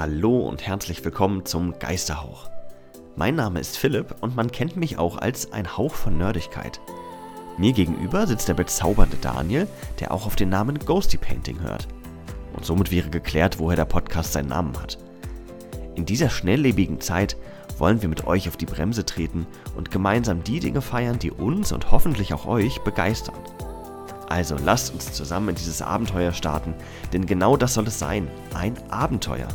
Hallo und herzlich willkommen zum Geisterhauch. Mein Name ist Philipp und man kennt mich auch als ein Hauch von Nerdigkeit. Mir gegenüber sitzt der bezaubernde Daniel, der auch auf den Namen Ghosty Painting hört. Und somit wäre geklärt, woher der Podcast seinen Namen hat. In dieser schnelllebigen Zeit wollen wir mit euch auf die Bremse treten und gemeinsam die Dinge feiern, die uns und hoffentlich auch euch begeistern. Also lasst uns zusammen in dieses Abenteuer starten, denn genau das soll es sein, ein Abenteuer.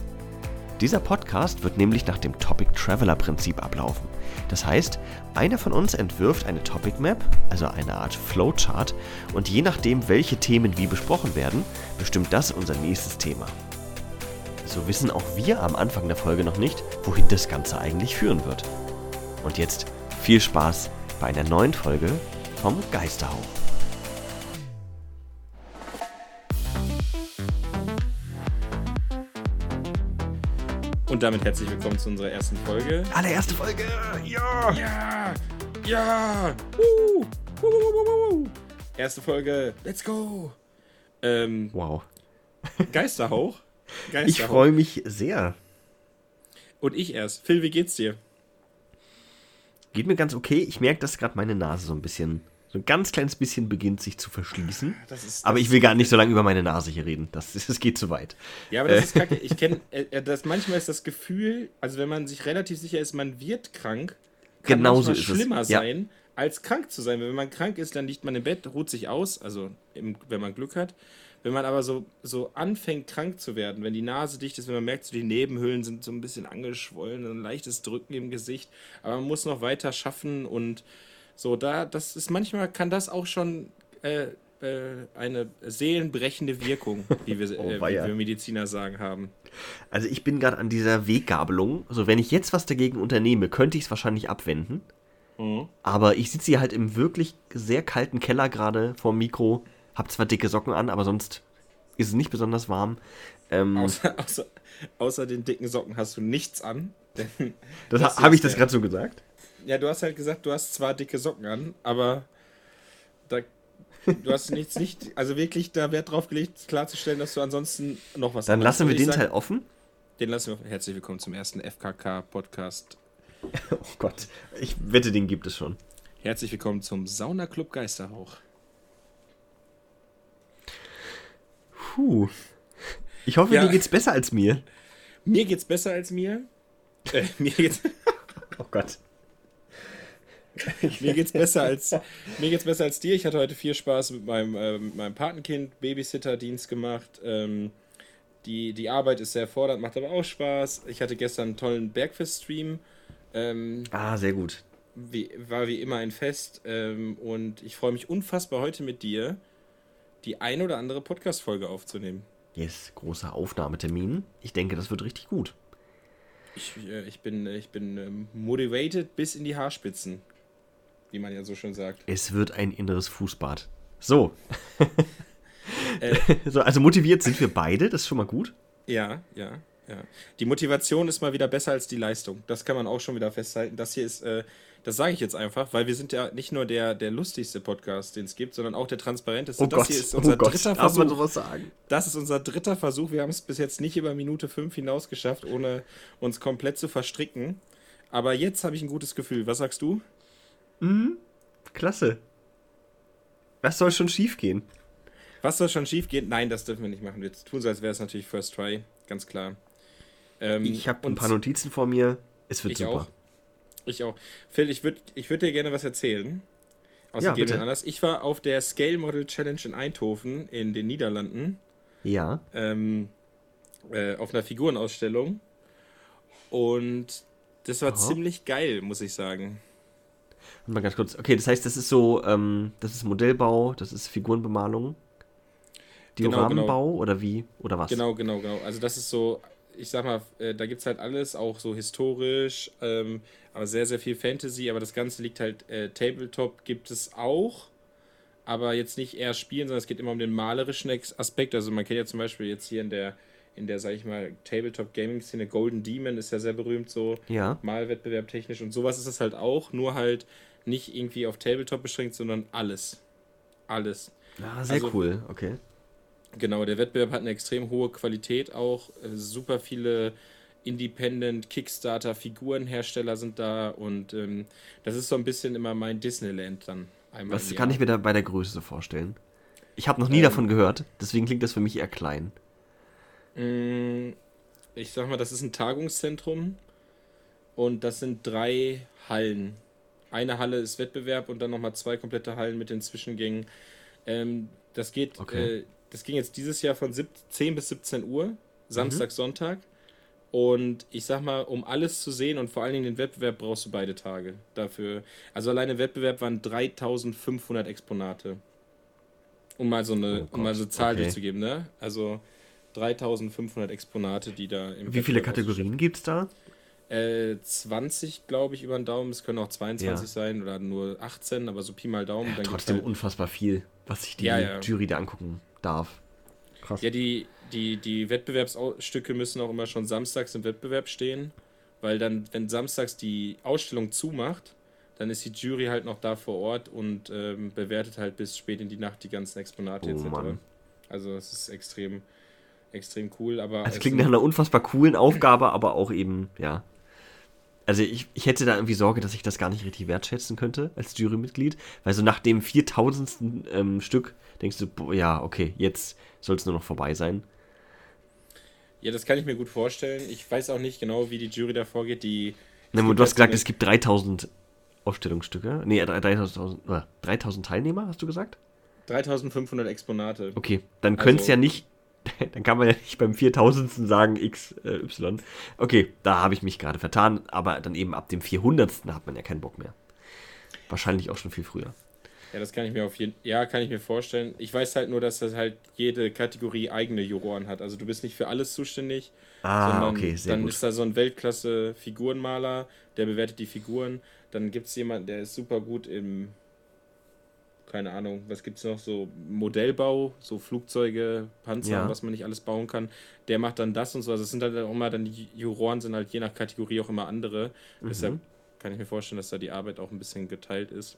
Dieser Podcast wird nämlich nach dem Topic Traveler Prinzip ablaufen. Das heißt, einer von uns entwirft eine Topic Map, also eine Art Flowchart, und je nachdem, welche Themen wie besprochen werden, bestimmt das unser nächstes Thema. So wissen auch wir am Anfang der Folge noch nicht, wohin das Ganze eigentlich führen wird. Und jetzt viel Spaß bei einer neuen Folge vom Geisterhauch. Damit herzlich willkommen zu unserer ersten Folge. Allererste Folge! Ja! Ja! Ja! Uh, uh, uh, uh, Erste Folge. Let's go! Ähm, Wow. Geisterhauch. Geisterhauch. Ich freue mich sehr. Und ich erst. Phil, wie geht's dir? Geht mir ganz okay. Ich merke, dass gerade meine Nase so ein bisschen, so ein ganz kleines bisschen beginnt sich zu verschließen. Das ist, Aber das ich will gar nicht so lange über meine Nase hier reden. Das, das geht zu weit. Ja, aber das ist kacke. Ich kenne, äh, das manchmal ist das Gefühl, also wenn man sich relativ sicher ist, man wird krank, kann Genau so manchmal ist es. schlimmer Ja. sein, als krank zu sein. Wenn man krank ist, dann liegt man im Bett, ruht sich aus, also im, wenn man Glück hat. Wenn man aber so, so anfängt, krank zu werden, wenn die Nase dicht ist, wenn man merkt, so die Nebenhöhlen sind so ein bisschen angeschwollen, ein leichtes Drücken im Gesicht, aber man muss noch weiter schaffen und so, da, das ist manchmal, kann das auch schon äh, äh, eine seelenbrechende Wirkung, wie wir, Oh, äh, wie wir Mediziner sagen haben. Also ich bin gerade an dieser Weggabelung. Also wenn ich jetzt was dagegen unternehme, könnte ich es wahrscheinlich abwenden. Mhm. Aber ich sitze hier halt im wirklich sehr kalten Keller gerade vorm Mikro. Hab zwar dicke Socken an, aber sonst ist es nicht besonders warm. Ähm, Außer, außer, außer den dicken Socken hast du nichts an. Denn das das habe ich das gerade so gesagt? Ja, du hast halt gesagt, du hast zwar dicke Socken an, aber da, du hast nichts nicht, also wirklich da Wert drauf gelegt, klarzustellen, dass du ansonsten noch was Dann lassen wir den sag- Teil offen. Den lassen wir. Herzlich willkommen zum ersten FKK-Podcast. Oh Gott, ich wette, den gibt es schon. Herzlich willkommen zum Sauna Club Geisterhauch. Puh. Ich hoffe, Ja. dir geht's besser als mir. Mir geht's besser als mir. Äh, mir geht's. Oh Gott. Mir geht's besser als mir geht's besser als dir. Ich hatte heute viel Spaß mit meinem, äh, mit meinem Patenkind, Babysitter-Dienst gemacht. Ähm, die, die Arbeit ist sehr fordernd, macht aber auch Spaß. Ich hatte gestern einen tollen Bergfest-Stream. Ähm, Ah, sehr gut. wie, war wie immer ein Fest. Ähm, und ich freue mich unfassbar heute mit dir, die ein oder andere Podcast-Folge aufzunehmen. Yes, großer Aufnahmetermin. Ich denke, das wird richtig gut. Ich, äh, ich bin, ich bin ähm, motivated bis in die Haarspitzen, wie man ja so schön sagt. Es wird ein inneres Fußbad. So. Äh, so. Also motiviert sind wir beide, das ist schon mal gut. Ja, ja, ja. Die Motivation ist mal wieder besser als die Leistung. Das kann man auch schon wieder festhalten. Das hier ist, äh, das sage ich jetzt einfach, weil wir sind ja nicht nur der, der lustigste Podcast, den es gibt, sondern auch der transparenteste. Oh das Gott, hier ist unser oh Gott, dritter darf man Versuch. sowas sagen? Das ist unser dritter Versuch. Wir haben es bis jetzt nicht über Minute 5 hinaus geschafft, ohne uns komplett zu verstricken. Aber jetzt habe ich ein gutes Gefühl. Was sagst du? Klasse. Was soll schon schief gehen? Was soll schon schief gehen? Nein, das dürfen wir nicht machen. Wir tun so, als wäre es natürlich First Try. Ganz klar. Ähm, Ich habe ein paar Notizen vor mir. Es wird Ich super. auch. Ich auch. Phil, ich würde ich würd dir gerne was erzählen. Aus Ja, bitte. Anlass. Ich war auf der Scale Model Challenge in Eindhoven in den Niederlanden Ja. ähm, äh, auf einer Figurenausstellung. Und das war Aha. ziemlich geil, muss ich sagen. Mal ganz kurz. Okay, das heißt, das ist so, ähm, das ist Modellbau, das ist Figurenbemalung. Genau, Dioramenbau oder wie? Oder was? Genau, genau, genau. Also das ist so, ich sag mal, äh, da gibt es halt alles, auch so historisch, ähm, aber sehr, sehr viel Fantasy, aber das Ganze liegt halt, äh, Tabletop gibt es auch, aber jetzt nicht eher spielen, sondern es geht immer um den malerischen Aspekt. Also man kennt ja zum Beispiel jetzt hier in der, in der, sag ich mal, Tabletop-Gaming-Szene, Golden Demon ist ja sehr berühmt, so Ja. Malwettbewerb technisch und sowas ist es halt auch, nur halt nicht irgendwie auf Tabletop beschränkt, sondern alles. Alles. Ah, sehr Also- cool. Okay. Genau, der Wettbewerb hat eine extrem hohe Qualität auch, äh, super viele Independent, Kickstarter, Figurenhersteller sind da und ähm, das ist so ein bisschen immer mein Disneyland dann. Einmal Was kann ich mir da bei der Größe so vorstellen? Ich habe noch nie ähm, davon gehört, deswegen klingt das für mich eher klein. Mm, ich sag mal, das ist ein Tagungszentrum und das sind drei Hallen. Eine Halle ist Wettbewerb und dann nochmal zwei komplette Hallen mit den Zwischengängen. Ähm, das geht, okay. äh, das ging jetzt dieses Jahr von 10 bis 17 Uhr, Samstag, mhm. Sonntag. Und ich sag mal, um alles zu sehen und vor allen Dingen den Wettbewerb brauchst du beide Tage dafür. Also alleine Wettbewerb waren 3500 Exponate. Um mal so eine, oh um mal so eine Zahl okay. durchzugeben, ne? Also 3500 Exponate, die da im Wie viele Kategorien gibt es da? Äh, 20, glaube ich, über den Daumen. Es können auch 22 ja. sein oder nur 18, aber so Pi mal Daumen. Ja, trotzdem halt unfassbar viel, was sich die ja. Jury da angucken darf. Krass. Ja, die, die, die Wettbewerbsstücke müssen auch immer schon samstags im Wettbewerb stehen, weil dann, wenn samstags die Ausstellung zumacht, dann ist die Jury halt noch da vor Ort und ähm, bewertet halt bis spät in die Nacht die ganzen Exponate oh, etc. Mann. Also es ist extrem, extrem cool. Aber also es klingt nach einer unfassbar coolen Aufgabe, aber auch eben, ja. Also ich, ich hätte da irgendwie Sorge, dass ich das gar nicht richtig wertschätzen könnte als Jurymitglied, weil so nach dem 4000. Ähm, Stück denkst du, boah, ja, okay, jetzt soll es nur noch vorbei sein. Ja, das kann ich mir gut vorstellen. Ich weiß auch nicht genau, wie die Jury da vorgeht. Die, ne, du hast gesagt, es gibt 3000 Ausstellungsstücke. Nee, 3000, 3000 Teilnehmer, hast du gesagt? 3500 Exponate. Okay, dann könnte es also, ja nicht, dann kann man ja nicht beim 4000. sagen X, äh, Y. Okay, da habe ich mich gerade vertan, aber dann eben ab dem 400. hat man ja keinen Bock mehr. Wahrscheinlich auch schon viel früher. Ja, das kann ich mir auf jeden Ja, kann ich mir vorstellen. Ich weiß halt nur, dass das halt jede Kategorie eigene Juroren hat. Also du bist nicht für alles zuständig. Ah, okay, sehr dann gut. ist da so ein Weltklasse-Figurenmaler, der bewertet die Figuren. Dann gibt es jemanden, der ist super gut im, keine Ahnung, was gibt es noch, so Modellbau, so Flugzeuge, Panzer, ja. was man nicht alles bauen kann. Der macht dann das und so. Also es sind halt auch immer dann die Juroren sind halt je nach Kategorie auch immer andere. Mhm. Deshalb kann ich mir vorstellen, dass da die Arbeit auch ein bisschen geteilt ist.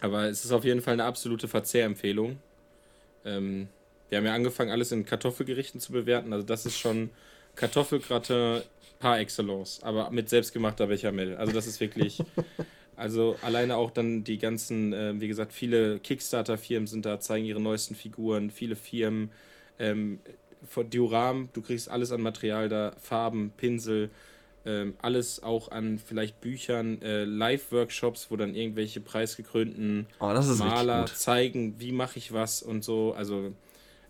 Aber es ist auf jeden Fall eine absolute Verzehrempfehlung. Ähm, wir haben ja angefangen, alles in Kartoffelgerichten zu bewerten. Also das ist schon Kartoffelgratin par excellence, aber mit selbstgemachter Bechamel. Also das ist wirklich... Also alleine auch dann die ganzen, äh, wie gesagt, viele Kickstarter-Firmen sind da, zeigen ihre neuesten Figuren, viele Firmen, ähm, Dioram, du kriegst alles an Material da, Farben, Pinsel, ähm, alles auch an vielleicht Büchern, äh, Live-Workshops, wo dann irgendwelche preisgekrönten oh, Maler zeigen, wie mache ich was und so. Also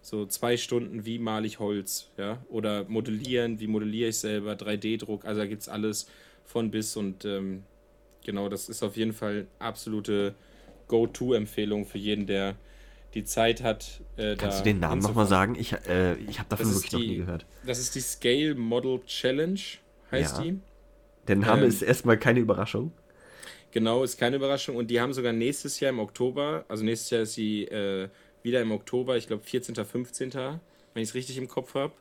so zwei Stunden, wie male ich Holz, ja, oder modellieren, wie modelliere ich selber, 3D-Druck, also da gibt es alles von bis und ähm, genau, das ist auf jeden Fall absolute Go-To-Empfehlung für jeden, der die Zeit hat. Äh, Kannst du den Namen nochmal sagen? Ich, äh, ich habe davon wirklich die, noch nie gehört. Das ist die Scale Model Challenge heißt ja. die. Der Name ähm, ist erstmal keine Überraschung. Genau, ist keine Überraschung. Und die haben sogar nächstes Jahr im Oktober, also nächstes Jahr ist sie äh, wieder im Oktober, ich glaube 14., 15., wenn ich es richtig im Kopf habe.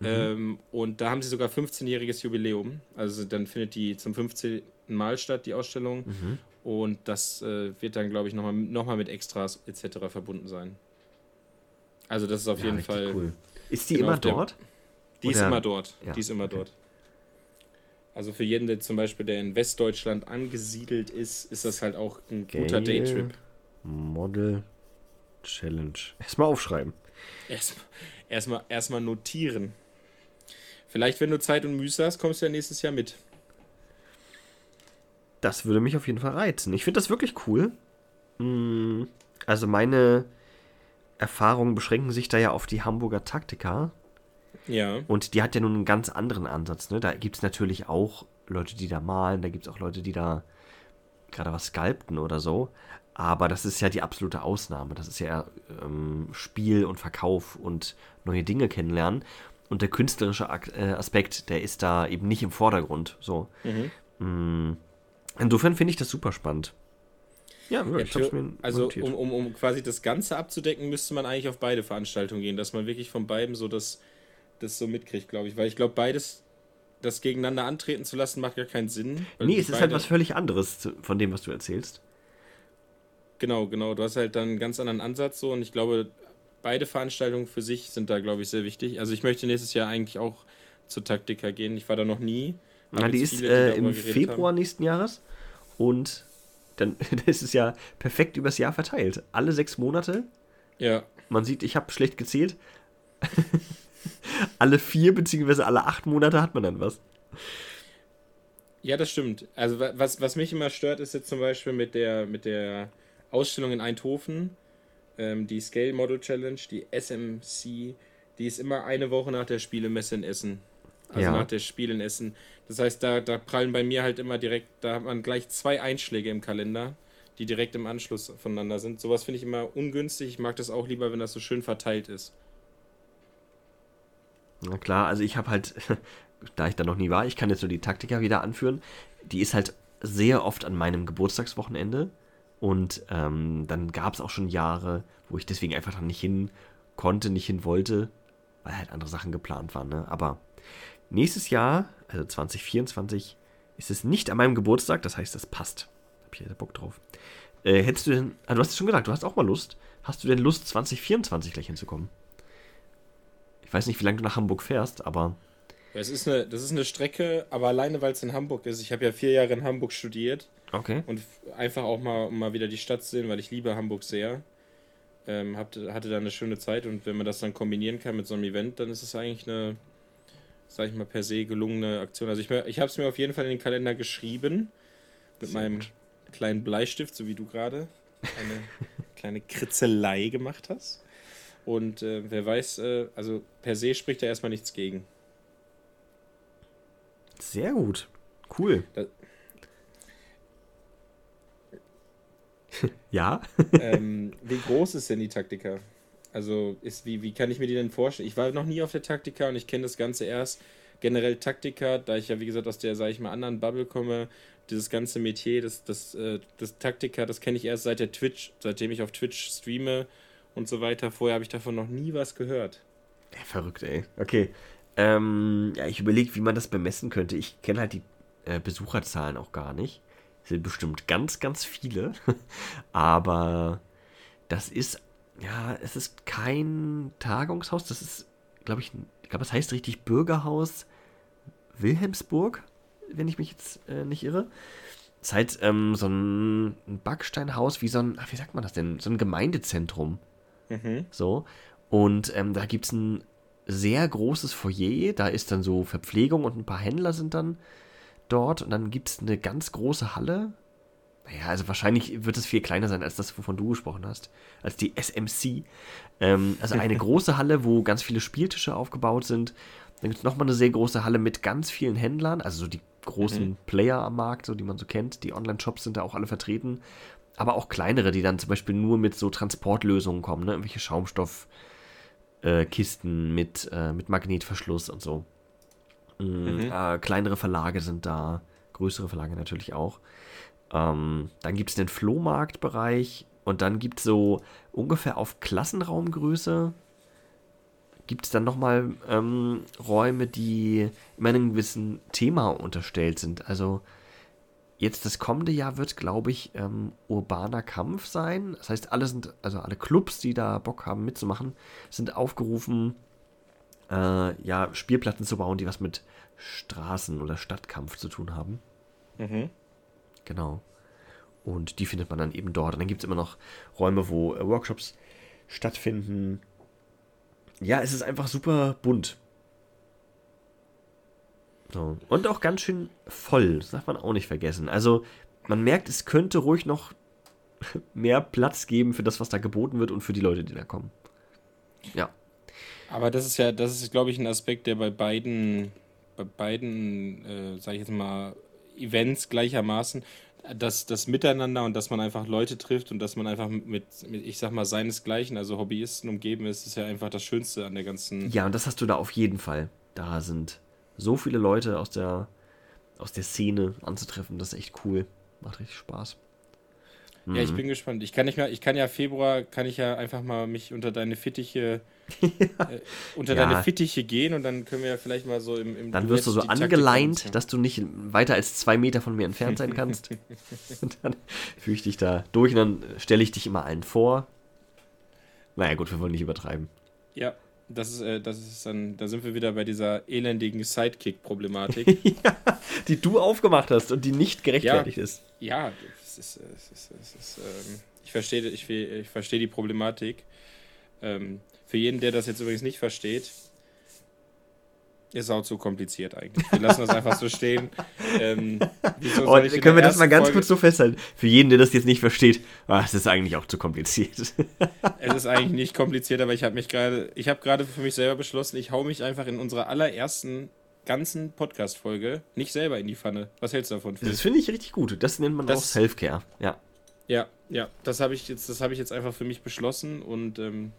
Mhm. Ähm, und da haben sie sogar 15-jähriges Jubiläum. Also dann findet die zum 15. Mal statt, die Ausstellung. Mhm. Und das äh, wird dann, glaube ich, nochmal noch mal mit Extras etc. verbunden sein. Also das ist auf ja, jeden Fall. Cool. Ist die genau immer dort? Der, die Oder? ist immer dort. Ja, die ist immer okay. dort. Also für jeden, der zum Beispiel, der in Westdeutschland angesiedelt ist, ist das halt auch ein Gale guter Daytrip. Model Challenge. Erstmal aufschreiben. Erstmal erstmal erstmal notieren. Vielleicht, wenn du Zeit und Mühe hast, kommst du ja nächstes Jahr mit. Das würde mich auf jeden Fall reizen. Ich finde das wirklich cool. Hm, also meine Erfahrungen beschränken sich da ja auf die Hamburger Taktika. Ja. Und die hat ja nun einen ganz anderen Ansatz. Ne? Da gibt es natürlich auch Leute, die da malen, da gibt es auch Leute, die da gerade was sculpten oder so. Aber das ist ja die absolute Ausnahme. Das ist ja ähm, Spiel und Verkauf und neue Dinge kennenlernen. Und der künstlerische äh, Aspekt, der ist da eben nicht im Vordergrund. So. Mhm. Mm. Insofern finde ich das super spannend. Ja, ja ich mir also um, um, um quasi das Ganze abzudecken, müsste man eigentlich auf beide Veranstaltungen gehen, dass man wirklich von beiden so das das so mitkriegt, glaube ich. Weil ich glaube, beides, das gegeneinander antreten zu lassen, macht gar keinen Sinn. Nee, es ist halt was völlig anderes von dem, was du erzählst. Genau, genau. Du hast halt dann einen ganz anderen Ansatz so und ich glaube, beide Veranstaltungen für sich sind da, glaube ich, sehr wichtig. Also ich möchte nächstes Jahr eigentlich auch zur Taktika gehen. Ich war da noch nie. Na, die ist viele, die äh, im Februar haben. nächsten Jahres und dann ist es ja perfekt übers Jahr verteilt. Alle sechs Monate. Ja. Man sieht, ich habe schlecht gezählt. alle vier beziehungsweise alle acht Monate hat man dann was. Ja, das stimmt. Also was, was mich immer stört, ist jetzt zum Beispiel mit der, mit der Ausstellung in Eindhoven, ähm, die Scale Model Challenge, die SMC, die ist immer eine Woche nach der Spielemesse in Essen. Also ja. nach der Spiel in Essen. Das heißt, da, da prallen bei mir halt immer direkt, da hat man gleich zwei Einschläge im Kalender, die direkt im Anschluss voneinander sind. Sowas finde ich immer ungünstig. Ich mag das auch lieber, wenn das so schön verteilt ist. Na klar, also ich habe halt, da ich da noch nie war, ich kann jetzt nur die Taktika wieder anführen. Die ist halt sehr oft an meinem Geburtstagswochenende. Und ähm, dann gab es auch schon Jahre, wo ich deswegen einfach dann nicht hin konnte, nicht hin wollte, weil halt andere Sachen geplant waren. Ne? Aber nächstes Jahr, also 2024, ist es nicht an meinem Geburtstag, das heißt, das passt. Hab ich ja Bock drauf. Äh, hättest du denn, ah, du hast es schon gesagt, du hast auch mal Lust. Hast du denn Lust, 2024 gleich hinzukommen? Ich weiß nicht, wie lange du nach Hamburg fährst, aber. Ja, es ist eine, das ist eine Strecke, aber alleine, weil es in Hamburg ist. Ich habe ja vier Jahre in Hamburg studiert. Okay. Und einfach auch mal, um mal wieder die Stadt zu sehen, weil ich liebe Hamburg sehr. Ähm, hatte, hatte da eine schöne Zeit und wenn man das dann kombinieren kann mit so einem Event, dann ist es eigentlich eine, sag ich mal, per se gelungene Aktion. Also ich, ich habe es mir auf jeden Fall in den Kalender geschrieben. Mit sehr meinem gut. kleinen Bleistift, so wie du gerade eine kleine Kritzelei gemacht hast. Und äh, wer weiß, äh, also per se spricht da erstmal nichts gegen. Sehr gut. Cool. Da, ja. ähm, wie groß ist denn die Taktika? Also, ist, wie, wie kann ich mir die denn vorstellen? Ich war noch nie auf der Taktika und ich kenne das Ganze erst. Generell Taktika, da ich ja, wie gesagt, aus der, sage ich mal, anderen Bubble komme, dieses ganze Metier, das, das, äh, das Taktika, das kenne ich erst seit der Twitch, seitdem ich auf Twitch streame und so weiter. Vorher habe ich davon noch nie was gehört. Ja, verrückt, ey. Okay. Ähm, ja, ich überlege, wie man das bemessen könnte. Ich kenne halt die äh, Besucherzahlen auch gar nicht. Es sind bestimmt ganz, ganz viele. Aber das ist ja, es ist kein Tagungshaus, das ist, glaube ich, ich glaube, es heißt richtig Bürgerhaus Wilhelmsburg, wenn ich mich jetzt äh, nicht irre. Es ist halt ähm, so ein, ein, Backsteinhaus, wie so ein, ach, wie sagt man das denn? So ein Gemeindezentrum. Mhm. So. Und ähm, da gibt es ein sehr großes Foyer, da ist dann so Verpflegung und ein paar Händler sind dann dort. Und dann gibt es eine ganz große Halle, naja, also wahrscheinlich wird es viel kleiner sein als das, wovon du gesprochen hast, als die SMC. Ähm, also eine große Halle, wo ganz viele Spieltische aufgebaut sind. Dann gibt es nochmal eine sehr große Halle mit ganz vielen Händlern, also so die großen mhm. Player am Markt, so die man so kennt. Die Online-Shops sind da auch alle vertreten. Aber auch kleinere, die dann zum Beispiel nur mit so Transportlösungen kommen, ne? Irgendwelche Schaumstoffkisten äh, mit, äh, mit Magnetverschluss und so. Mhm. Mhm. Äh, kleinere Verlage sind da, größere Verlage natürlich auch. Ähm, dann gibt es den Flohmarktbereich und dann gibt es so ungefähr auf Klassenraumgröße gibt es dann nochmal ähm, Räume, die immer einem gewissen Thema unterstellt sind. Also jetzt das kommende Jahr wird, glaube ich, ähm, urbaner Kampf sein. Das heißt, alle sind, also alle Clubs, die da Bock haben mitzumachen, sind aufgerufen, äh, ja, Spielplatten zu bauen, die was mit Straßen- oder Stadtkampf zu tun haben. Mhm. Genau. Und die findet man dann eben dort. Und dann gibt es immer noch Räume, wo äh, Workshops stattfinden. Ja, es ist einfach super bunt. So. Und auch ganz schön voll. Das darf man auch nicht vergessen. Also, man merkt, es könnte ruhig noch mehr Platz geben für das, was da geboten wird und für die Leute, die da kommen. Ja. Aber das ist ja, das ist, glaube ich, ein Aspekt, der bei beiden, bei beiden, äh, sage ich jetzt mal, Events gleichermaßen das, das Miteinander und dass man einfach Leute trifft und dass man einfach mit, mit, ich sag mal, seinesgleichen, also Hobbyisten umgeben ist, ist ja einfach das Schönste an der ganzen. Ja, und das hast du da auf jeden Fall. Da sind so viele Leute aus der, aus der Szene anzutreffen, das ist echt cool. Macht richtig Spaß. Ja, ich mhm. bin gespannt. Ich kann nicht mehr, ich kann ja Februar, kann ich ja einfach mal mich unter deine Fittiche, ja. äh, unter ja. deine Fittiche gehen und dann können wir ja vielleicht mal so im, im Dann wirst du so angeleint, dass du nicht weiter als zwei Meter von mir entfernt sein kannst. und dann führe ich dich da durch und dann stelle ich dich immer allen vor. Naja, gut, wir wollen nicht übertreiben. Ja. das ist, äh, das ist dann, da sind wir wieder bei dieser elendigen Sidekick-Problematik. ja, die du aufgemacht hast und die nicht gerechtfertigt ja, ist. Ja, es ist, es ist, es ist ähm, ich verstehe ich, ich versteh die Problematik. Ähm, für jeden, der das jetzt übrigens nicht versteht, ist auch zu kompliziert eigentlich. Wir lassen das einfach so stehen. Ähm, oh, können wir das mal ganz Folge kurz so festhalten? Für jeden, der das jetzt nicht versteht, ah, es ist eigentlich auch zu kompliziert. es ist eigentlich nicht kompliziert, aber ich habe mich gerade, ich habe gerade für mich selber beschlossen, ich hau mich einfach in unserer allerersten ganzen Podcast-Folge nicht selber in die Pfanne. Was hältst du davon? Phil? Das finde ich richtig gut. Das nennt man das, auch Self-Care. Ja. Ja, ja, das habe ich jetzt, das habe ich jetzt einfach für mich beschlossen und ähm,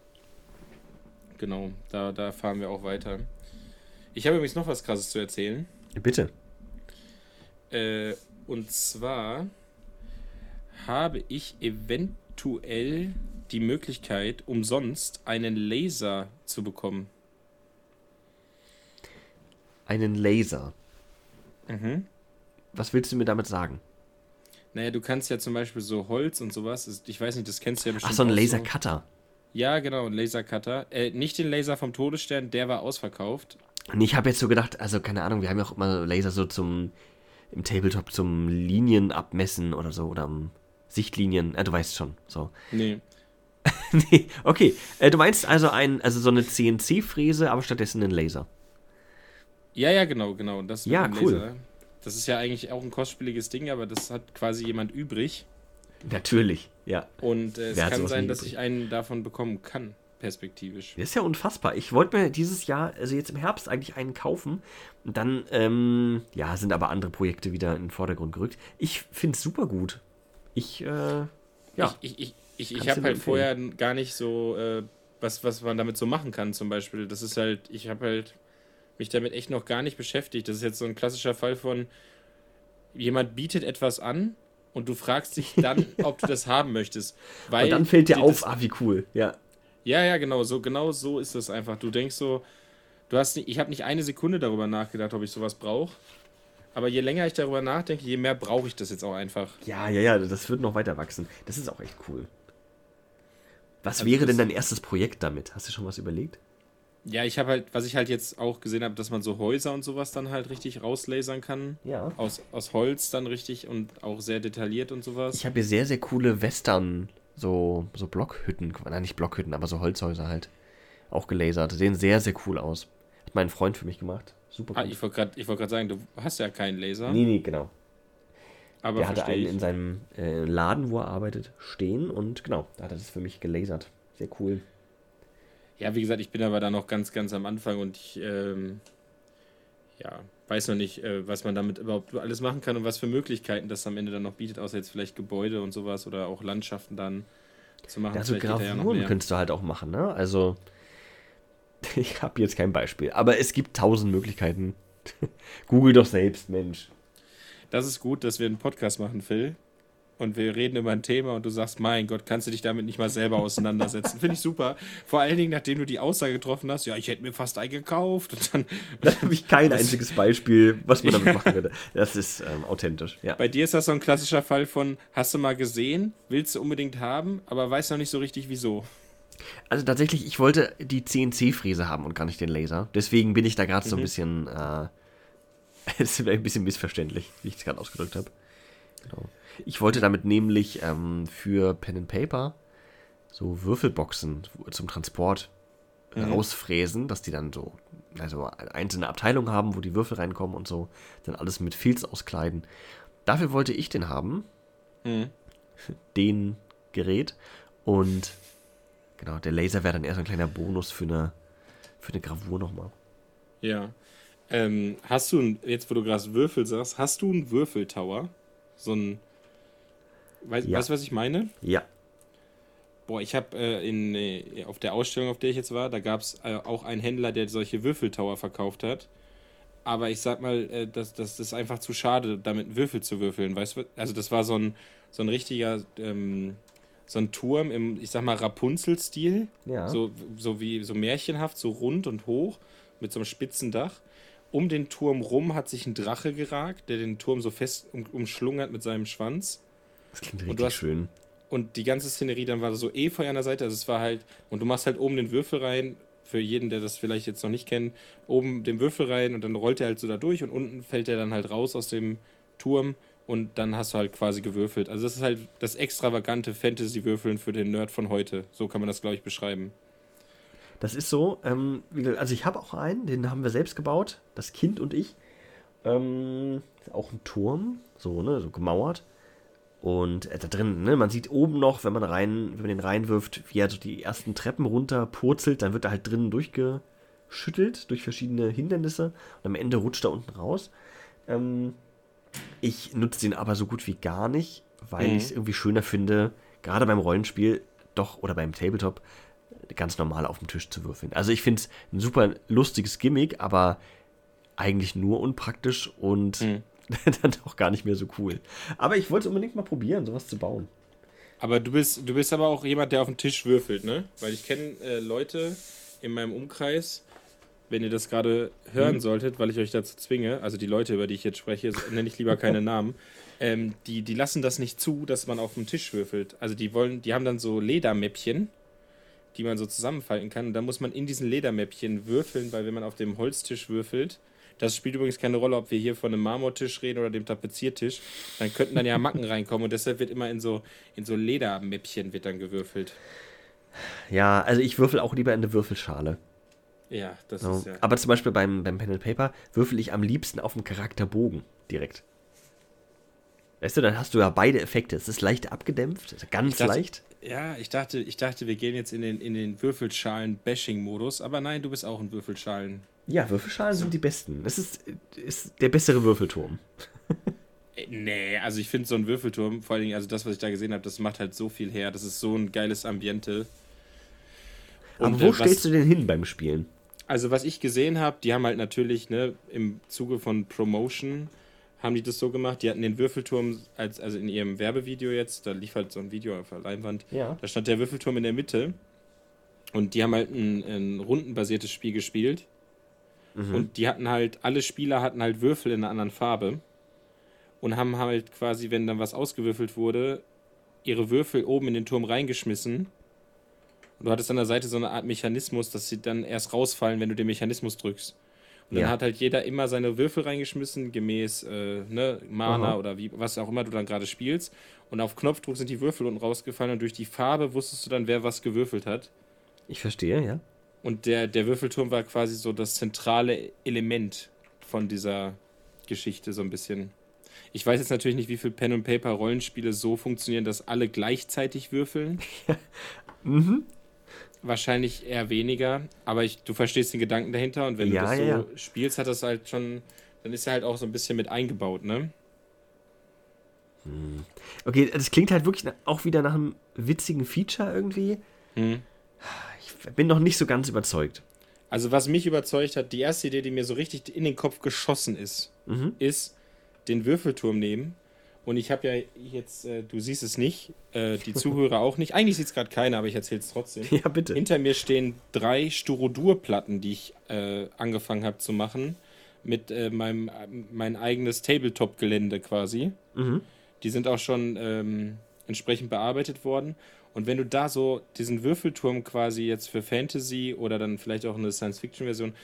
genau, da, da fahren wir auch weiter. Ich habe übrigens noch was Krasses zu erzählen. Bitte. Äh, und zwar habe ich eventuell die Möglichkeit, umsonst einen Laser zu bekommen. Einen Laser? Mhm. Was willst du mir damit sagen? Naja, du kannst ja zum Beispiel so Holz und sowas, ich weiß nicht, das kennst du ja bestimmt. Ach, so ein Lasercutter. Ja, genau, ein Lasercutter. Äh, nicht den Laser vom Todesstern, der war ausverkauft. Und ich habe jetzt so gedacht, also keine Ahnung, wir haben ja auch immer Laser so zum im Tabletop zum Linien abmessen oder so oder um Sichtlinien. Ja, du weißt schon, so. Nee. nee, okay. Äh, du meinst also ein, also so eine CNC-Fräse, aber stattdessen einen Laser. Ja, ja, genau, genau. Das ja, cool. Laser. Das ist ja eigentlich auch ein kostspieliges Ding, aber das hat quasi jemand übrig. Natürlich, ja. Und äh, es kann sein, dass ich einen davon bekommen kann perspektivisch. Das ist ja unfassbar. Ich wollte mir dieses Jahr, also jetzt im Herbst, eigentlich einen kaufen. Und dann, ähm, ja, sind aber andere Projekte wieder in den Vordergrund gerückt. Ich finde es super gut. Ich, äh, ja. Ich, ich, ich, ich, habe halt vorher gar nicht so, äh, was, was man damit so machen kann, zum Beispiel. Das ist halt, ich habe halt mich damit echt noch gar nicht beschäftigt. Das ist jetzt so ein klassischer Fall von, jemand bietet etwas an und du fragst dich dann, ob du das haben möchtest. Weil und dann fällt dir auf, ah, wie cool, ja. Ja, ja, genau, so genau so ist es einfach. Du denkst so, du hast nicht, ich habe nicht eine Sekunde darüber nachgedacht, ob ich sowas brauche. Aber je länger ich darüber nachdenke, je mehr brauche ich das jetzt auch einfach. Ja, ja, ja, das wird noch weiter wachsen. Das ist auch echt cool. Was also wäre denn dein erstes Projekt damit? Hast du schon was überlegt? Ja, ich habe halt, was ich halt jetzt auch gesehen habe, dass man so Häuser und sowas dann halt richtig rauslasern kann. Ja. Aus, aus Holz dann richtig und auch sehr detailliert und sowas. Ich habe hier sehr, sehr coole Western so, so Blockhütten, nein, nicht Blockhütten, aber so Holzhäuser halt. Auch gelasert. Sehen sehr, sehr cool aus. Hat mein Freund für mich gemacht. Super ah, cool. Ah, ich wollte gerade wollt sagen, du hast ja keinen Laser. Nee, nee, genau. Aber der hatte einen ich. in seinem äh, Laden, wo er arbeitet, stehen und genau, da hat er das für mich gelasert. Sehr cool. Ja, wie gesagt, ich bin aber da noch ganz, ganz am Anfang und ich, ähm, ja, weiß noch nicht, äh, was man damit überhaupt alles machen kann und was für Möglichkeiten das am Ende dann noch bietet, außer jetzt vielleicht Gebäude und sowas oder auch Landschaften dann zu machen. Ja, so Gravuren ja könntest du halt auch machen, ne? Also, ich habe jetzt kein Beispiel, aber es gibt tausend Möglichkeiten. Google doch selbst, Mensch. Das ist gut, dass wir einen Podcast machen, Phil und wir reden über ein Thema und du sagst, mein Gott, kannst du dich damit nicht mal selber auseinandersetzen. Finde ich super. Vor allen Dingen, nachdem du die Aussage getroffen hast, ja, ich hätte mir fast einen gekauft. Und dann, da habe ich kein einziges Beispiel, was man damit machen würde. Das ist ähm, authentisch. Ja. Bei dir ist das so ein klassischer Fall von, hast du mal gesehen, willst du unbedingt haben, aber weißt noch nicht so richtig wieso. Also tatsächlich, ich wollte die CNC-Fräse haben und gar nicht den Laser. Deswegen bin ich da gerade mhm. so ein mhm. bisschen, äh, das ist ein bisschen missverständlich, wie ich es gerade ausgedrückt habe. Genau. Ich wollte damit nämlich ähm, für Pen and Paper so Würfelboxen zum Transport mhm. rausfräsen, dass die dann so also einzelne Abteilungen haben, wo die Würfel reinkommen und so, dann alles mit Filz auskleiden. Dafür wollte ich den haben. Mhm. Den Gerät. Und genau, der Laser wäre dann eher so ein kleiner Bonus für eine, für eine Gravur nochmal. Ja. Ähm, hast du, ein, jetzt wo du gerade Würfel sagst, hast du einen Würfeltower? So ein Weißt ja. du, was ich meine? Ja. Boah, ich habe äh, in, äh, auf der Ausstellung, auf der ich jetzt war, da gab es äh, auch einen Händler, der solche Würfeltower verkauft hat. Aber ich sag mal, äh, das, das, das ist einfach zu schade, damit Würfel zu würfeln. Weißt du? Also, das war so ein, so ein richtiger, ähm, so ein Turm im, ich sag mal, Rapunzel-Stil. Ja. So, so wie, so märchenhaft, so rund und hoch, mit so einem spitzen Dach. Um den Turm rum hat sich ein Drache geragt, der den Turm so fest um, umschlungen hat mit seinem Schwanz. Das klingt richtig hast, schön. Und die ganze Szenerie, dann war so Efeu an der Seite, also es war halt, und du machst halt oben den Würfel rein, für jeden, der das vielleicht jetzt noch nicht kennt, oben den Würfel rein und dann rollt er halt so da durch und unten fällt er dann halt raus aus dem Turm und dann hast du halt quasi gewürfelt. Also das ist halt das extravagante Fantasy-Würfeln für den Nerd von heute. So kann man das, glaube ich, beschreiben. Das ist so. Ähm, also ich habe auch einen, den haben wir selbst gebaut, das Kind und ich. Ähm, auch ein Turm, so, ne, so gemauert. Und äh, da drin, ne, man sieht oben noch, wenn man rein, wenn man den reinwirft, wie er so die ersten Treppen runter purzelt, dann wird er halt drinnen durchgeschüttelt durch verschiedene Hindernisse und am Ende rutscht er unten raus. Ähm, ich nutze den aber so gut wie gar nicht, weil mhm. ich es irgendwie schöner finde, gerade beim Rollenspiel, doch, oder beim Tabletop, ganz normal auf dem Tisch zu würfeln. Also ich finde es ein super lustiges Gimmick, aber eigentlich nur unpraktisch und mhm. dann auch gar nicht mehr so cool. Aber ich wollte es unbedingt mal probieren, sowas zu bauen. Aber du bist, du bist aber auch jemand, der auf dem Tisch würfelt, ne? Weil ich kenne äh, Leute in meinem Umkreis, wenn ihr das gerade hören mhm. solltet, weil ich euch dazu zwinge, also die Leute, über die ich jetzt spreche, nenne ich lieber keine Namen, ähm, die, die lassen das nicht zu, dass man auf dem Tisch würfelt. Also die wollen, die haben dann so Ledermäppchen, die man so zusammenfalten kann. Und da muss man in diesen Ledermäppchen würfeln, weil wenn man auf dem Holztisch würfelt, das spielt übrigens keine Rolle, ob wir hier von einem Marmortisch reden oder dem Tapeziertisch, dann könnten dann ja Macken reinkommen und deshalb wird immer in so, in so Ledermäppchen wird dann gewürfelt. Ja, also ich würfel auch lieber in eine Würfelschale. Ja, das so. ist ja. Aber zum Beispiel beim, beim Pen and Paper würfel ich am liebsten auf dem Charakterbogen direkt. Weißt du, dann hast du ja beide Effekte. Es ist leicht abgedämpft, ganz dachte, leicht. Ja, ich dachte, ich dachte, wir gehen jetzt in den, in den Würfelschalen-Bashing-Modus, aber nein, du bist auch ein Würfelschalen. Ja, Würfelschalen sind die besten. Das ist, ist der bessere Würfelturm. Äh, nee, also ich finde so ein Würfelturm, vor allen Dingen, also das, was ich da gesehen habe, das macht halt so viel her. Das ist so ein geiles Ambiente. Und, aber wo äh, stellst du denn hin beim Spielen? Also, was ich gesehen habe, die haben halt natürlich, ne, im Zuge von Promotion haben die das so gemacht, die hatten den Würfelturm, als, also in ihrem Werbevideo jetzt, da lief halt so ein Video auf der Leinwand, ja. da stand der Würfelturm in der Mitte und die haben halt ein, ein rundenbasiertes Spiel gespielt mhm. und die hatten halt, alle Spieler hatten halt Würfel in einer anderen Farbe und haben halt quasi, wenn dann was ausgewürfelt wurde, ihre Würfel oben in den Turm reingeschmissen und du hattest an der Seite so eine Art Mechanismus, dass sie dann erst rausfallen, wenn du den Mechanismus drückst. Und dann ja. hat halt jeder immer seine Würfel reingeschmissen, gemäß äh, ne, Mana Aha. oder wie, was auch immer du dann gerade spielst. Und auf Knopfdruck sind die Würfel unten rausgefallen und durch die Farbe wusstest du dann, wer was gewürfelt hat. Ich verstehe, ja. Und der, der Würfelturm war quasi so das zentrale Element von dieser Geschichte, so ein bisschen. Ich weiß jetzt natürlich nicht, wie viel Pen und Paper Rollenspiele so funktionieren, dass alle gleichzeitig würfeln. mhm. Wahrscheinlich eher weniger, aber ich, du verstehst den Gedanken dahinter und wenn ja, du das so ja. spielst, hat das halt schon, dann ist er halt auch so ein bisschen mit eingebaut, ne? Hm. Okay, das klingt halt wirklich auch wieder nach einem witzigen Feature irgendwie. Hm. Bin noch nicht so ganz überzeugt. Also, was mich überzeugt hat, die erste Idee, die mir so richtig in den Kopf geschossen ist, mhm. ist den Würfelturm nehmen und ich habe ja jetzt, äh, du siehst es nicht, äh, die Zuhörer auch nicht. Eigentlich sieht es gerade keiner, aber ich erzähle es trotzdem. Ja, bitte. Hinter mir stehen drei Styrodur-Platten, die ich äh, angefangen habe zu machen. Mit äh, meinem mein eigenes Tabletop-Gelände quasi. Mhm. Die sind auch schon ähm, entsprechend bearbeitet worden. Und wenn du da so diesen Würfelturm quasi jetzt für Fantasy oder dann vielleicht auch eine Science-Fiction-Version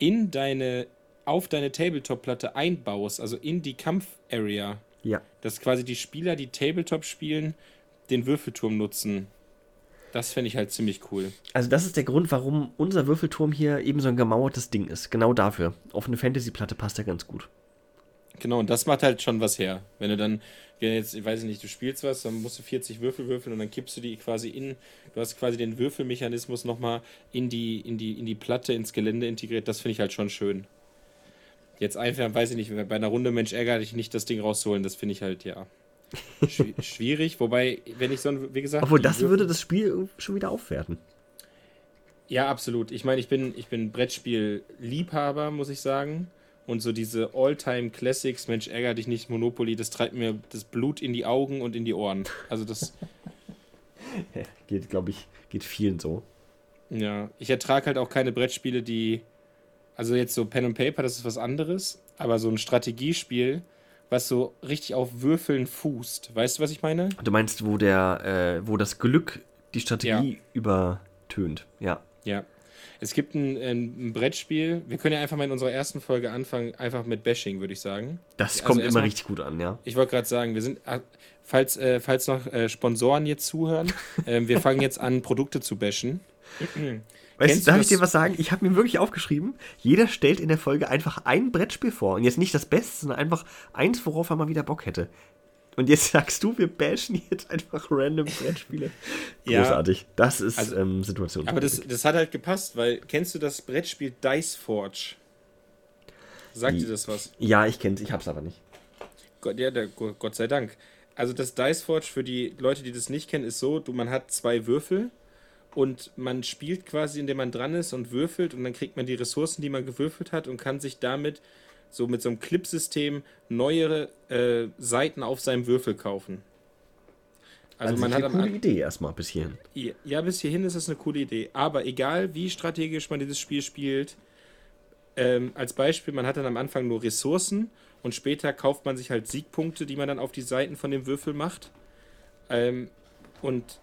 in deine, auf deine Tabletop-Platte einbaust, also in die Kampf-Area, ja. Dass quasi die Spieler, die Tabletop spielen, den Würfelturm nutzen. Das fände ich halt ziemlich cool. Also, das ist der Grund, warum unser Würfelturm hier eben so ein gemauertes Ding ist. Genau dafür. Auf eine Fantasy-Platte passt er ganz gut. Genau, und das macht halt schon was her. Wenn du dann, wenn jetzt, ich weiß nicht, du spielst was, dann musst du 40 Würfel würfeln und dann kippst du die quasi in, du hast quasi den Würfelmechanismus nochmal in die, in die, in die Platte, ins Gelände integriert. Das finde ich halt schon schön. Jetzt einfach, weiß ich nicht, bei einer Runde Mensch ärgere ich nicht, das Ding rauszuholen, das finde ich halt, ja. schwierig, wobei, wenn ich so ein, wie gesagt. Obwohl, das würde das Spiel schon wieder aufwerten. Ja, absolut. Ich meine, ich bin, ich bin Brettspiel-Liebhaber, muss ich sagen. Und so diese All-Time-Classics, Mensch, ärgere dich nicht, Monopoly, das treibt mir das Blut in die Augen und in die Ohren. Also das. geht, glaube ich, geht vielen so. Ja, ich ertrage halt auch keine Brettspiele, die also jetzt so Pen and Paper, das ist was anderes, aber so ein Strategiespiel, was so richtig auf Würfeln fußt. Weißt du, was ich meine? Du meinst, wo der, äh, wo das Glück die Strategie ja. übertönt, ja. Ja. Es gibt ein, ein, Brettspiel. Wir können ja einfach mal in unserer ersten Folge anfangen, einfach mit Bashing, würde ich sagen. Das also kommt immer richtig gut an, ja. Ich wollte gerade sagen, wir sind, ah, falls, äh, falls noch äh, Sponsoren jetzt zuhören, äh, wir fangen jetzt an, Produkte zu bashen. Weißt du, darf ich dir was sagen? Ich habe mir wirklich aufgeschrieben, jeder stellt in der Folge einfach ein Brettspiel vor. Und jetzt nicht das Beste, sondern einfach eins, worauf er mal wieder Bock hätte. Und jetzt sagst du, wir bashen jetzt einfach random Brettspiele. Großartig. Ja, das ist also, ähm, Situation. Aber das, das hat halt gepasst, weil kennst du das Brettspiel Dice Forge? Sagt dir das was? Ja, ich kenn's, ich hab's aber nicht. Gott, ja, der, Gott sei Dank. Also das Dice Forge für die Leute, die das nicht kennen, ist so, du, man hat zwei Würfel und man spielt quasi, indem man dran ist und würfelt und dann kriegt man die Ressourcen, die man gewürfelt hat und kann sich damit so mit so einem Clip-System neuere äh, Seiten auf seinem Würfel kaufen. Also, also man hat eine coole Idee erstmal bis hierhin. Ja, bis hierhin ist das eine coole Idee. Aber egal wie strategisch man dieses Spiel spielt, ähm, als Beispiel, man hat dann am Anfang nur Ressourcen und später kauft man sich halt Siegpunkte, die man dann auf die Seiten von dem Würfel macht. Ähm, und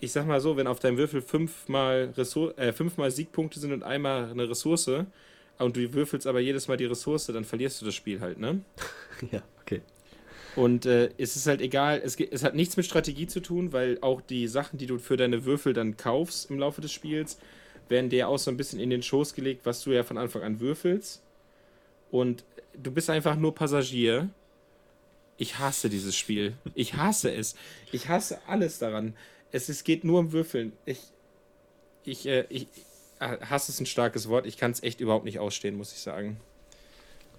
ich sag mal so, wenn auf deinem Würfel fünfmal, Ressour äh, fünfmal Siegpunkte sind und einmal eine Ressource und du würfelst aber jedes Mal die Ressource, dann verlierst du das Spiel halt, ne? ja, okay. Und äh, es ist halt egal, es, es hat nichts mit Strategie zu tun, weil auch die Sachen, die du für deine Würfel dann kaufst im Laufe des Spiels, werden dir auch so ein bisschen in den Schoß gelegt, was du ja von Anfang an würfelst. Und du bist einfach nur Passagier. Ich hasse dieses Spiel. Ich hasse es. Ich hasse alles daran. Es, es geht nur um Würfeln. Ich, ich, äh, ich, Hass ist ein starkes Wort. Ich kann es echt überhaupt nicht ausstehen, muss ich sagen.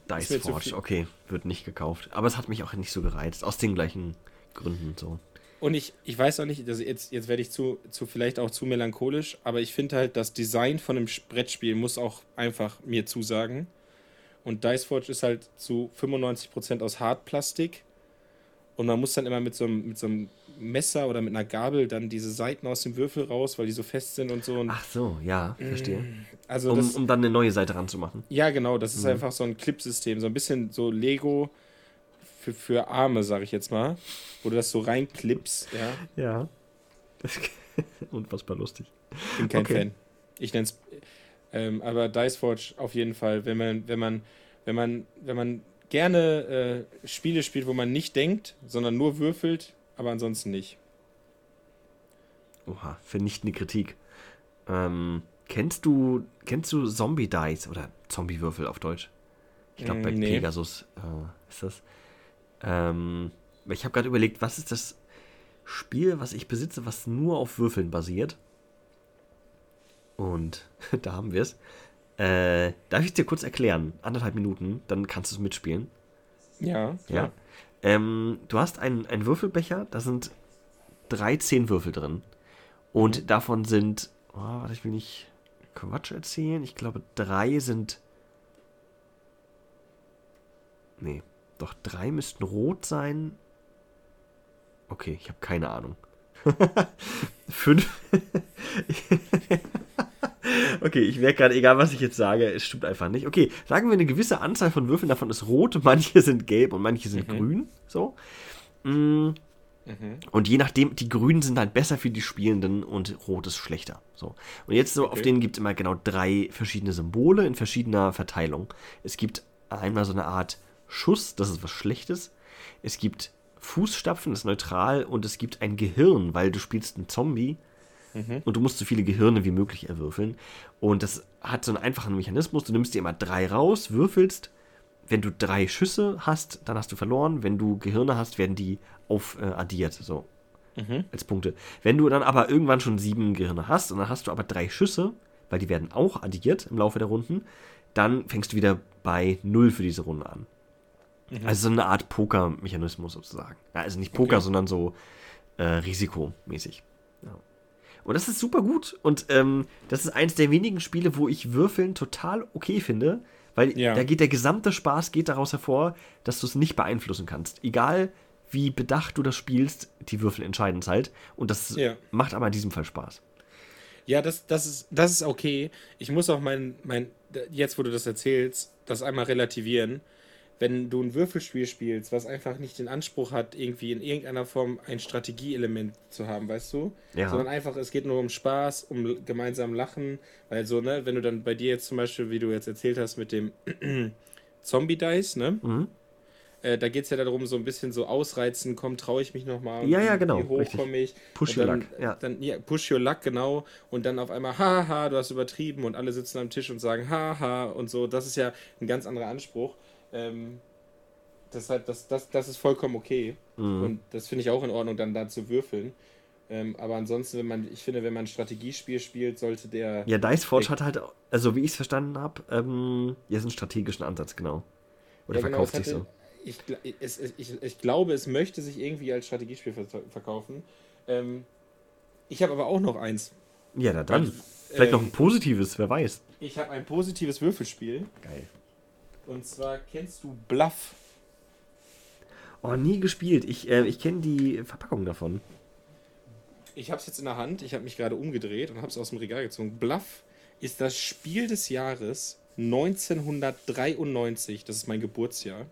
Dice Forge, okay, wird nicht gekauft. Aber es hat mich auch nicht so gereizt. Aus den gleichen Gründen so. Und ich, ich weiß auch nicht, also jetzt, jetzt werde ich zu, zu vielleicht auch zu melancholisch, aber ich finde halt, das Design von einem Brettspiel muss auch einfach mir zusagen. Und Dice Forge ist halt zu 95% aus Hartplastik. Und man muss dann immer mit so einem, mit so einem Messer oder mit einer Gabel dann diese Seiten aus dem Würfel raus, weil die so fest sind und so. Und Ach so, ja, verstehe. Mm, also um, das, um dann eine neue Seite ranzumachen. Ja, genau, das ist mhm. einfach so ein Clip-System, so ein bisschen so Lego für, für Arme, sag ich jetzt mal, wo du das so reinklippst, ja. Ja. Unfassbar lustig. Ich bin kein okay. Fan. Ich nenne es, ähm, aber Dice Forge auf jeden Fall, wenn man, wenn man, wenn man, wenn man gerne äh, Spiele spielt, wo man nicht denkt, sondern nur würfelt, aber ansonsten nicht. Oha, vernichtende Kritik. Ähm, kennst du, kennst du Zombie Dice oder Zombie-Würfel auf Deutsch? Ich glaube, bei mm, nee. Pegasus äh, ist das. Ähm, ich habe gerade überlegt, was ist das Spiel, was ich besitze, was nur auf Würfeln basiert? Und da haben wir es. Äh, darf ich dir kurz erklären? Anderthalb Minuten, dann kannst du es mitspielen. Ja, klar. ja. Ähm, du hast einen, einen Würfelbecher, da sind 13 Würfel drin. Und mhm. davon sind, oh, warte, ich will nicht Quatsch erzählen. Ich glaube, drei sind. Nee, doch drei müssten rot sein. Okay, ich habe keine Ahnung. Fünf. Okay, ich merke gerade, egal was ich jetzt sage, es stimmt einfach nicht. Okay, sagen wir eine gewisse Anzahl von Würfeln davon ist rot, manche sind gelb und manche sind mhm. grün. So. Mm. Mhm. Und je nachdem, die Grünen sind halt besser für die Spielenden und Rot ist schlechter. So. Und jetzt so, okay. auf denen gibt es immer genau drei verschiedene Symbole in verschiedener Verteilung. Es gibt einmal so eine Art Schuss, das ist was Schlechtes. Es gibt Fußstapfen, das ist neutral. Und es gibt ein Gehirn, weil du spielst einen Zombie Mhm. Und du musst so viele Gehirne wie möglich erwürfeln. Und das hat so einen einfachen Mechanismus. Du nimmst dir immer drei raus, würfelst. Wenn du drei Schüsse hast, dann hast du verloren. Wenn du Gehirne hast, werden die aufaddiert. Äh, so. Mhm. Als Punkte. Wenn du dann aber irgendwann schon sieben Gehirne hast und dann hast du aber drei Schüsse, weil die werden auch addiert im Laufe der Runden, dann fängst du wieder bei null für diese Runde an. Mhm. Also so eine Art Poker-Mechanismus sozusagen. Ja, also nicht Poker, okay. sondern so äh, risikomäßig. Ja. Und das ist super gut. Und ähm, das ist eins der wenigen Spiele, wo ich Würfeln total okay finde. Weil ja. da geht der gesamte Spaß geht daraus hervor, dass du es nicht beeinflussen kannst. Egal wie bedacht du das spielst, die Würfel entscheiden es halt. Und das ja. macht aber in diesem Fall Spaß. Ja, das, das, ist, das ist okay. Ich muss auch mein, mein, jetzt wo du das erzählst, das einmal relativieren. Wenn du ein Würfelspiel spielst, was einfach nicht den Anspruch hat, irgendwie in irgendeiner Form ein Strategieelement zu haben, weißt du? Ja. Sondern einfach, es geht nur um Spaß, um gemeinsam Lachen, weil so, ne, wenn du dann bei dir jetzt zum Beispiel, wie du jetzt erzählt hast, mit dem Zombie-Dice, ne? Mhm. Äh, da geht es ja darum, so ein bisschen so ausreizen, komm, traue ich mich nochmal. Ja, ja, genau, Wie hoch komme ich? Push Und your dann, luck, ja. Dann, ja, push your luck, genau. Und dann auf einmal, haha, du hast übertrieben und alle sitzen am Tisch und sagen, haha und so. Das ist ja ein ganz anderer Anspruch. Ähm, deshalb, das, das, das ist vollkommen okay. Mhm. Und das finde ich auch in Ordnung, dann da zu würfeln. Ähm, aber ansonsten, wenn man, ich finde, wenn man ein Strategiespiel spielt, sollte der. Ja, Dice Forge hat halt, also wie ich es verstanden habe, ähm, ja, so einen strategischen Ansatz, genau. Oder Ja, genau, verkauft es sich hatte- so. Ich, es, ich, ich glaube, es möchte sich irgendwie als Strategiespiel ver verkaufen. Ähm, ich habe aber auch noch eins. Ja, na dann. Vielleicht noch ein Ähm, positives, wer weiß. Ich habe ein positives Würfelspiel. Geil. Und zwar kennst du Bluff. Oh, nie gespielt. Ich, äh, ich kenne die Verpackung davon. Ich habe es jetzt in der Hand. Ich habe mich gerade umgedreht und habe es aus dem Regal gezogen. Bluff ist das Spiel des Jahres 1993. Das ist mein Geburtsjahr.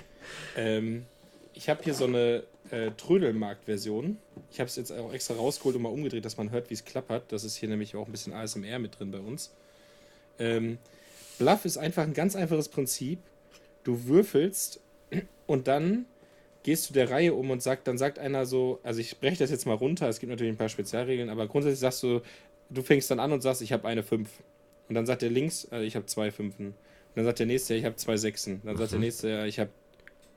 ähm, ich habe hier so eine äh, Trödelmarkt-Version. Ich habe es jetzt auch extra rausgeholt und mal umgedreht, dass man hört, wie es klappert. Das ist hier nämlich auch ein bisschen ASMR mit drin bei uns. Ähm, Bluff ist einfach ein ganz einfaches Prinzip. Du würfelst und dann gehst du der Reihe um und sagt, dann sagt einer so, also ich breche das jetzt mal runter, es gibt natürlich ein paar Spezialregeln, aber grundsätzlich sagst du, du fängst dann an und sagst, ich habe eine 5. Und dann sagt der links, äh, ich habe zwei Fünfen. Und dann sagt der nächste, ich habe zwei Sechsen. Dann sagt der nächste, ja, ich habe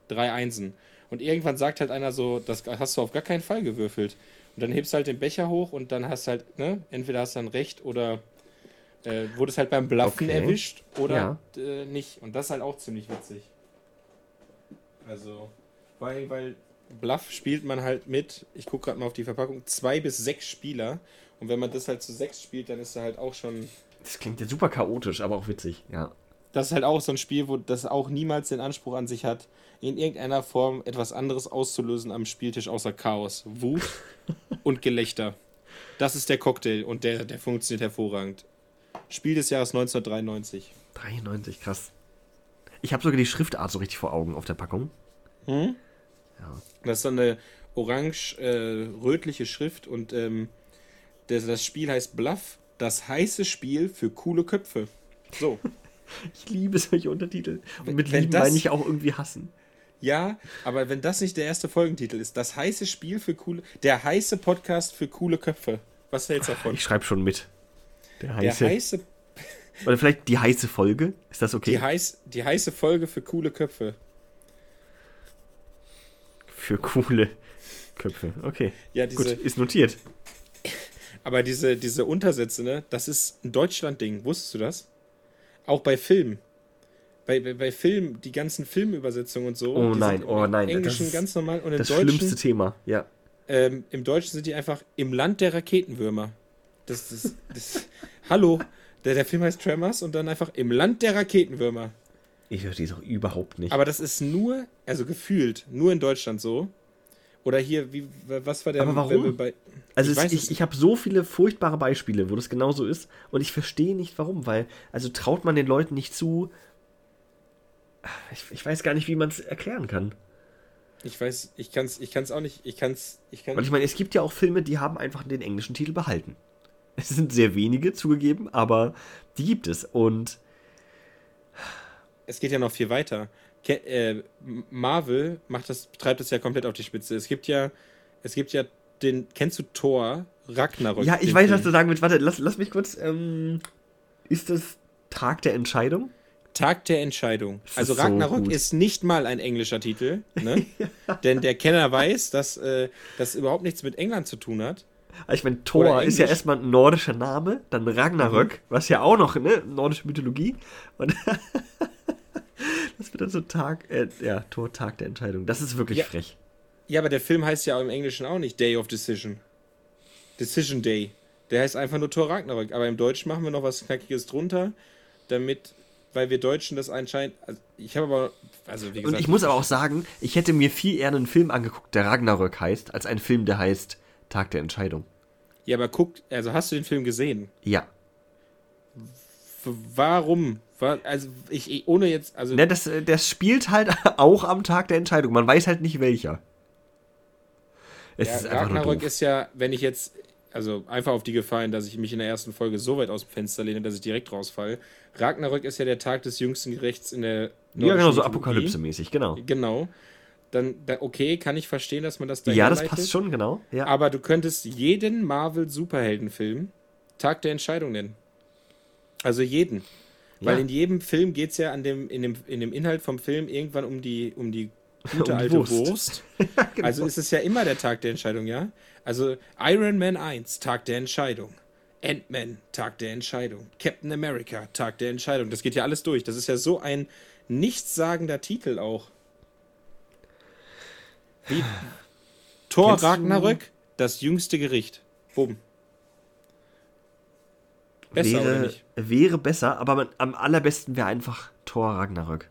drei Einsen. Und irgendwann sagt halt einer so, das hast du auf gar keinen Fall gewürfelt. Und dann hebst du halt den Becher hoch und dann hast halt, ne, entweder hast du dann recht oder äh, wurdest halt beim Bluffen Okay. erwischt oder Ja. äh, nicht. Und das ist halt auch ziemlich witzig. Also, weil, weil Bluff spielt man halt mit, ich gucke gerade mal auf die Verpackung, zwei bis sechs Spieler. Und wenn man das halt zu sechs spielt, dann ist er halt auch schon. Das klingt ja super chaotisch, aber auch witzig. Ja. Das ist halt auch so ein Spiel, wo das auch niemals den Anspruch an sich hat, in irgendeiner Form etwas anderes auszulösen am Spieltisch außer Chaos, Wut und Gelächter. Das ist der Cocktail und der, der funktioniert hervorragend. Spiel des Jahres 1993. 93, krass. Ich habe sogar die Schriftart so richtig vor Augen auf der Packung. Hm? Ja. Das ist so eine orange-rötliche Schrift und ähm, das, das Spiel heißt Bluff, das heiße Spiel für coole Köpfe. So. Ich liebe solche Untertitel. Und mit wenn lieben das- meine ich auch irgendwie hassen. Ja, aber wenn das nicht der erste Folgentitel ist, das heiße Spiel für coole, der heiße Podcast für coole Köpfe. Was hältst du davon? Ich schreibe schon mit. Der Der heiße. heiße, Oder vielleicht die heiße Folge. Ist das okay? die, heiß, die heiße Folge für coole Köpfe. Für coole Köpfe. Okay. Ja, Gut, diese, ist notiert. aber diese, diese Untersätze, ne, das ist ein Deutschland-Ding. Wusstest du das? Auch bei Filmen. Bei, bei, bei Filmen, die ganzen Filmübersetzungen und so. Oh nein, oh im nein, Englischen das ist ganz normal und im Das Deutschen. schlimmste Thema. Ja. Ähm, Im Deutschen sind die einfach im Land der Raketenwürmer. Das ist. Das, hallo, der, der Film heißt Tremors und dann einfach im Land der Raketenwürmer. Ich verstehe es auch überhaupt nicht. Aber das ist nur, also gefühlt, nur in Deutschland so. Oder hier, wie, was war der. Aber warum? Bei, Also ich ich, ich, es ich habe so viele furchtbare Beispiele, wo das genauso ist und ich verstehe nicht warum, weil also traut man den Leuten nicht zu. Ich, ich weiß gar nicht, wie man es erklären kann. ich weiß, ich kann's, ich kann's auch nicht, ich kann's, ich kann. Weil ich meine, es gibt ja auch Filme, die haben einfach den englischen Titel behalten. Es sind sehr wenige zugegeben, aber die gibt es und es geht ja noch viel weiter. Ke äh, Marvel macht das, treibt das ja komplett auf die Spitze. Es gibt ja, es gibt ja den, kennst du Thor Ragnarök? ja, ich weiß, Film? was du sagen willst. Warte, lass, lass mich kurz. Ähm, ist das Tag der Entscheidung? Tag der Entscheidung. Also so Ragnarök gut. ist nicht mal ein englischer Titel, ne? Denn der Kenner weiß, dass äh, das überhaupt nichts mit England zu tun hat. Also Ich meine, Thor ist ja erstmal ein nordischer Name, dann Ragnarök, was ja auch noch, ne, nordische Mythologie. Und das wird dann so Tag, äh, ja, Thor, Tag der Entscheidung. Das ist wirklich Ja. frech. Ja, aber der Film heißt ja im Englischen auch nicht Day of Decision. Decision Day. Der heißt einfach nur Thor Ragnarök. Aber im Deutschen machen wir noch was Knackiges drunter, damit, weil wir Deutschen das anscheinend. Also ich habe aber, also wie Und gesagt, ich muss aber auch sagen, ich hätte mir viel eher einen Film angeguckt, der Ragnarök heißt, als einen Film, der heißt Tag der Entscheidung. ja, aber guck, also hast du den Film gesehen? Ja. Warum? Also ich, ohne jetzt, also. Ne, das, das spielt halt auch am Tag der Entscheidung. Man weiß halt nicht welcher. Es ja, ist Ragnarök ist ja, wenn ich jetzt, also einfach auf die Gefahr dass ich mich in der ersten Folge so weit aus dem Fenster lehne, dass ich direkt rausfalle. Ragnarök ist ja der Tag des jüngsten Gerichts in der Ja, genau, so Apokalypse-mäßig, genau. Genau. Dann, okay, kann ich verstehen, dass man das da Ja, das passt schon, genau. Ja. Aber du könntest jeden Marvel-Superheldenfilm Tag der Entscheidung nennen. Also jeden. Ja. Weil in jedem Film geht es ja an dem, in, dem, in dem Inhalt vom Film irgendwann um die, um die gute um alte Wurst. Wurst. genau. Also ist es ja immer der Tag der Entscheidung, ja? Also Iron Man 1, Tag der Entscheidung. Ant-Man, Tag der Entscheidung. Captain America, Tag der Entscheidung. Das geht ja alles durch. Das ist ja so ein nichtssagender Titel auch. Wie Thor Ragnarök, das jüngste Gericht. Bumm. Besser wäre, oder nicht? Wäre besser, aber man, am allerbesten wäre einfach Thor Ragnarök.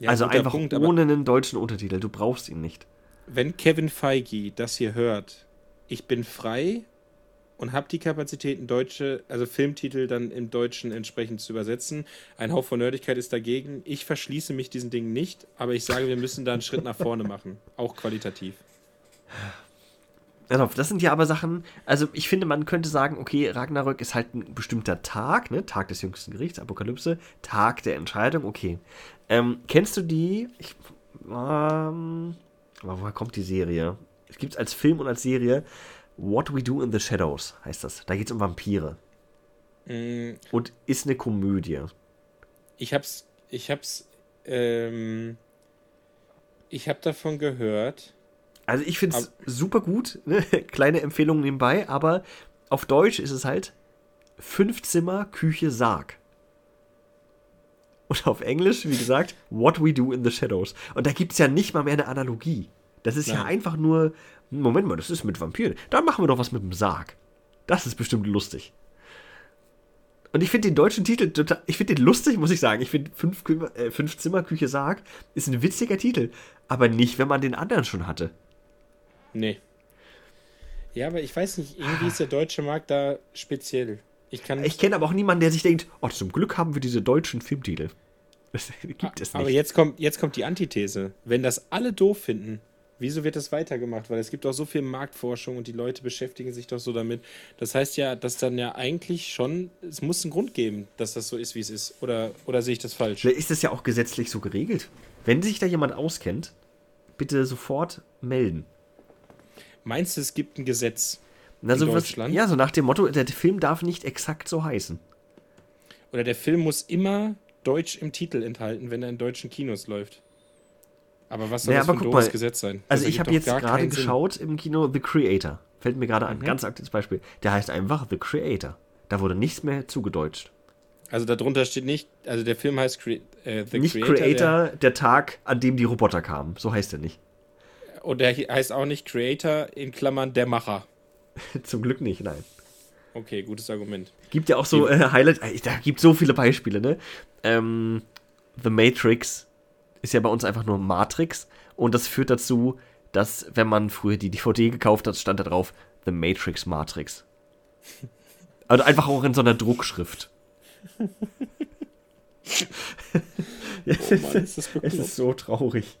Ja, also einfach Punkt, ohne einen deutschen Untertitel. Du brauchst ihn nicht. Wenn Kevin Feige das hier hört, ich bin frei und habe die Kapazitäten, deutsche, also Filmtitel dann im Deutschen entsprechend zu übersetzen. Ein Hauch von Nerdigkeit ist dagegen. Ich verschließe mich diesen Dingen nicht, aber ich sage, wir müssen da einen Schritt nach vorne machen, auch qualitativ. Das sind ja aber Sachen, also ich finde, man könnte sagen, okay, Ragnarök ist halt ein bestimmter Tag, ne? Tag des jüngsten Gerichts, Apokalypse, Tag der Entscheidung, okay. Ähm, kennst du die? Ich, ähm, woher kommt die Serie? Es gibt es als Film und als Serie. What We Do in the Shadows heißt das. Da geht es um Vampire. Mm. Und ist eine Komödie. Ich hab's, ich hab's, ähm, ich hab davon gehört. Also ich finde es super gut. Ne? Kleine Empfehlung nebenbei, aber auf Deutsch ist es halt Fünf Zimmer, Küche, Sarg. Und auf Englisch, wie gesagt, What We Do in the Shadows. Und da gibt es ja nicht mal mehr eine Analogie. Das ist Nein. ja einfach nur, Moment mal, das ist mit Vampiren. Da machen wir doch was mit dem Sarg. Das ist bestimmt lustig. Und ich finde den deutschen Titel total, ich finde den lustig, muss ich sagen. Ich finde fünf, äh, fünf Zimmer, Küche, Sarg ist ein witziger Titel. Aber nicht, wenn man den anderen schon hatte. Nee. Ja, aber ich weiß nicht, irgendwie ist der deutsche Markt da speziell. Ich, ich kenne aber auch niemanden, der sich denkt, oh, zum Glück haben wir diese deutschen Filmtitel. Das gibt es nicht. Aber jetzt kommt, jetzt kommt die Antithese. Wenn das alle doof finden, wieso wird das weitergemacht? Weil es gibt auch so viel Marktforschung und die Leute beschäftigen sich doch so damit. Das heißt ja, dass dann ja eigentlich schon, es muss einen Grund geben, dass das so ist, wie es ist. Oder, oder sehe ich das falsch? Ist das ja auch gesetzlich so geregelt. Wenn sich da jemand auskennt, bitte sofort melden. Meinst du, es gibt ein Gesetz? Also in Deutschland? Was, ja, so nach dem Motto, der Film darf nicht exakt so heißen. Oder der Film muss immer Deutsch im Titel enthalten, wenn er in deutschen Kinos läuft. Aber was soll naja, das für ein doofes Gesetz sein? Also ich habe jetzt gerade geschaut im Kino The Creator. Fällt mir gerade ein, mhm. ganz aktuelles Beispiel. Der heißt einfach The Creator. Da wurde nichts mehr zugedeutscht. Also darunter steht nicht, also der Film heißt Cre äh, The nicht Creator. Creator, der, der Tag, an dem die Roboter kamen. So heißt er nicht. Und der heißt auch nicht Creator in Klammern der Macher. Zum Glück nicht, nein. Okay, gutes Argument. Gibt ja auch so äh, Highlights, äh, da gibt so viele Beispiele, ne? Ähm, The Matrix ist ja bei uns einfach nur Matrix und das führt dazu, dass, wenn man früher die DVD gekauft hat, stand da drauf The Matrix Matrix. Also einfach auch in so einer Druckschrift. ja, oh Mann, ist das es ist so traurig.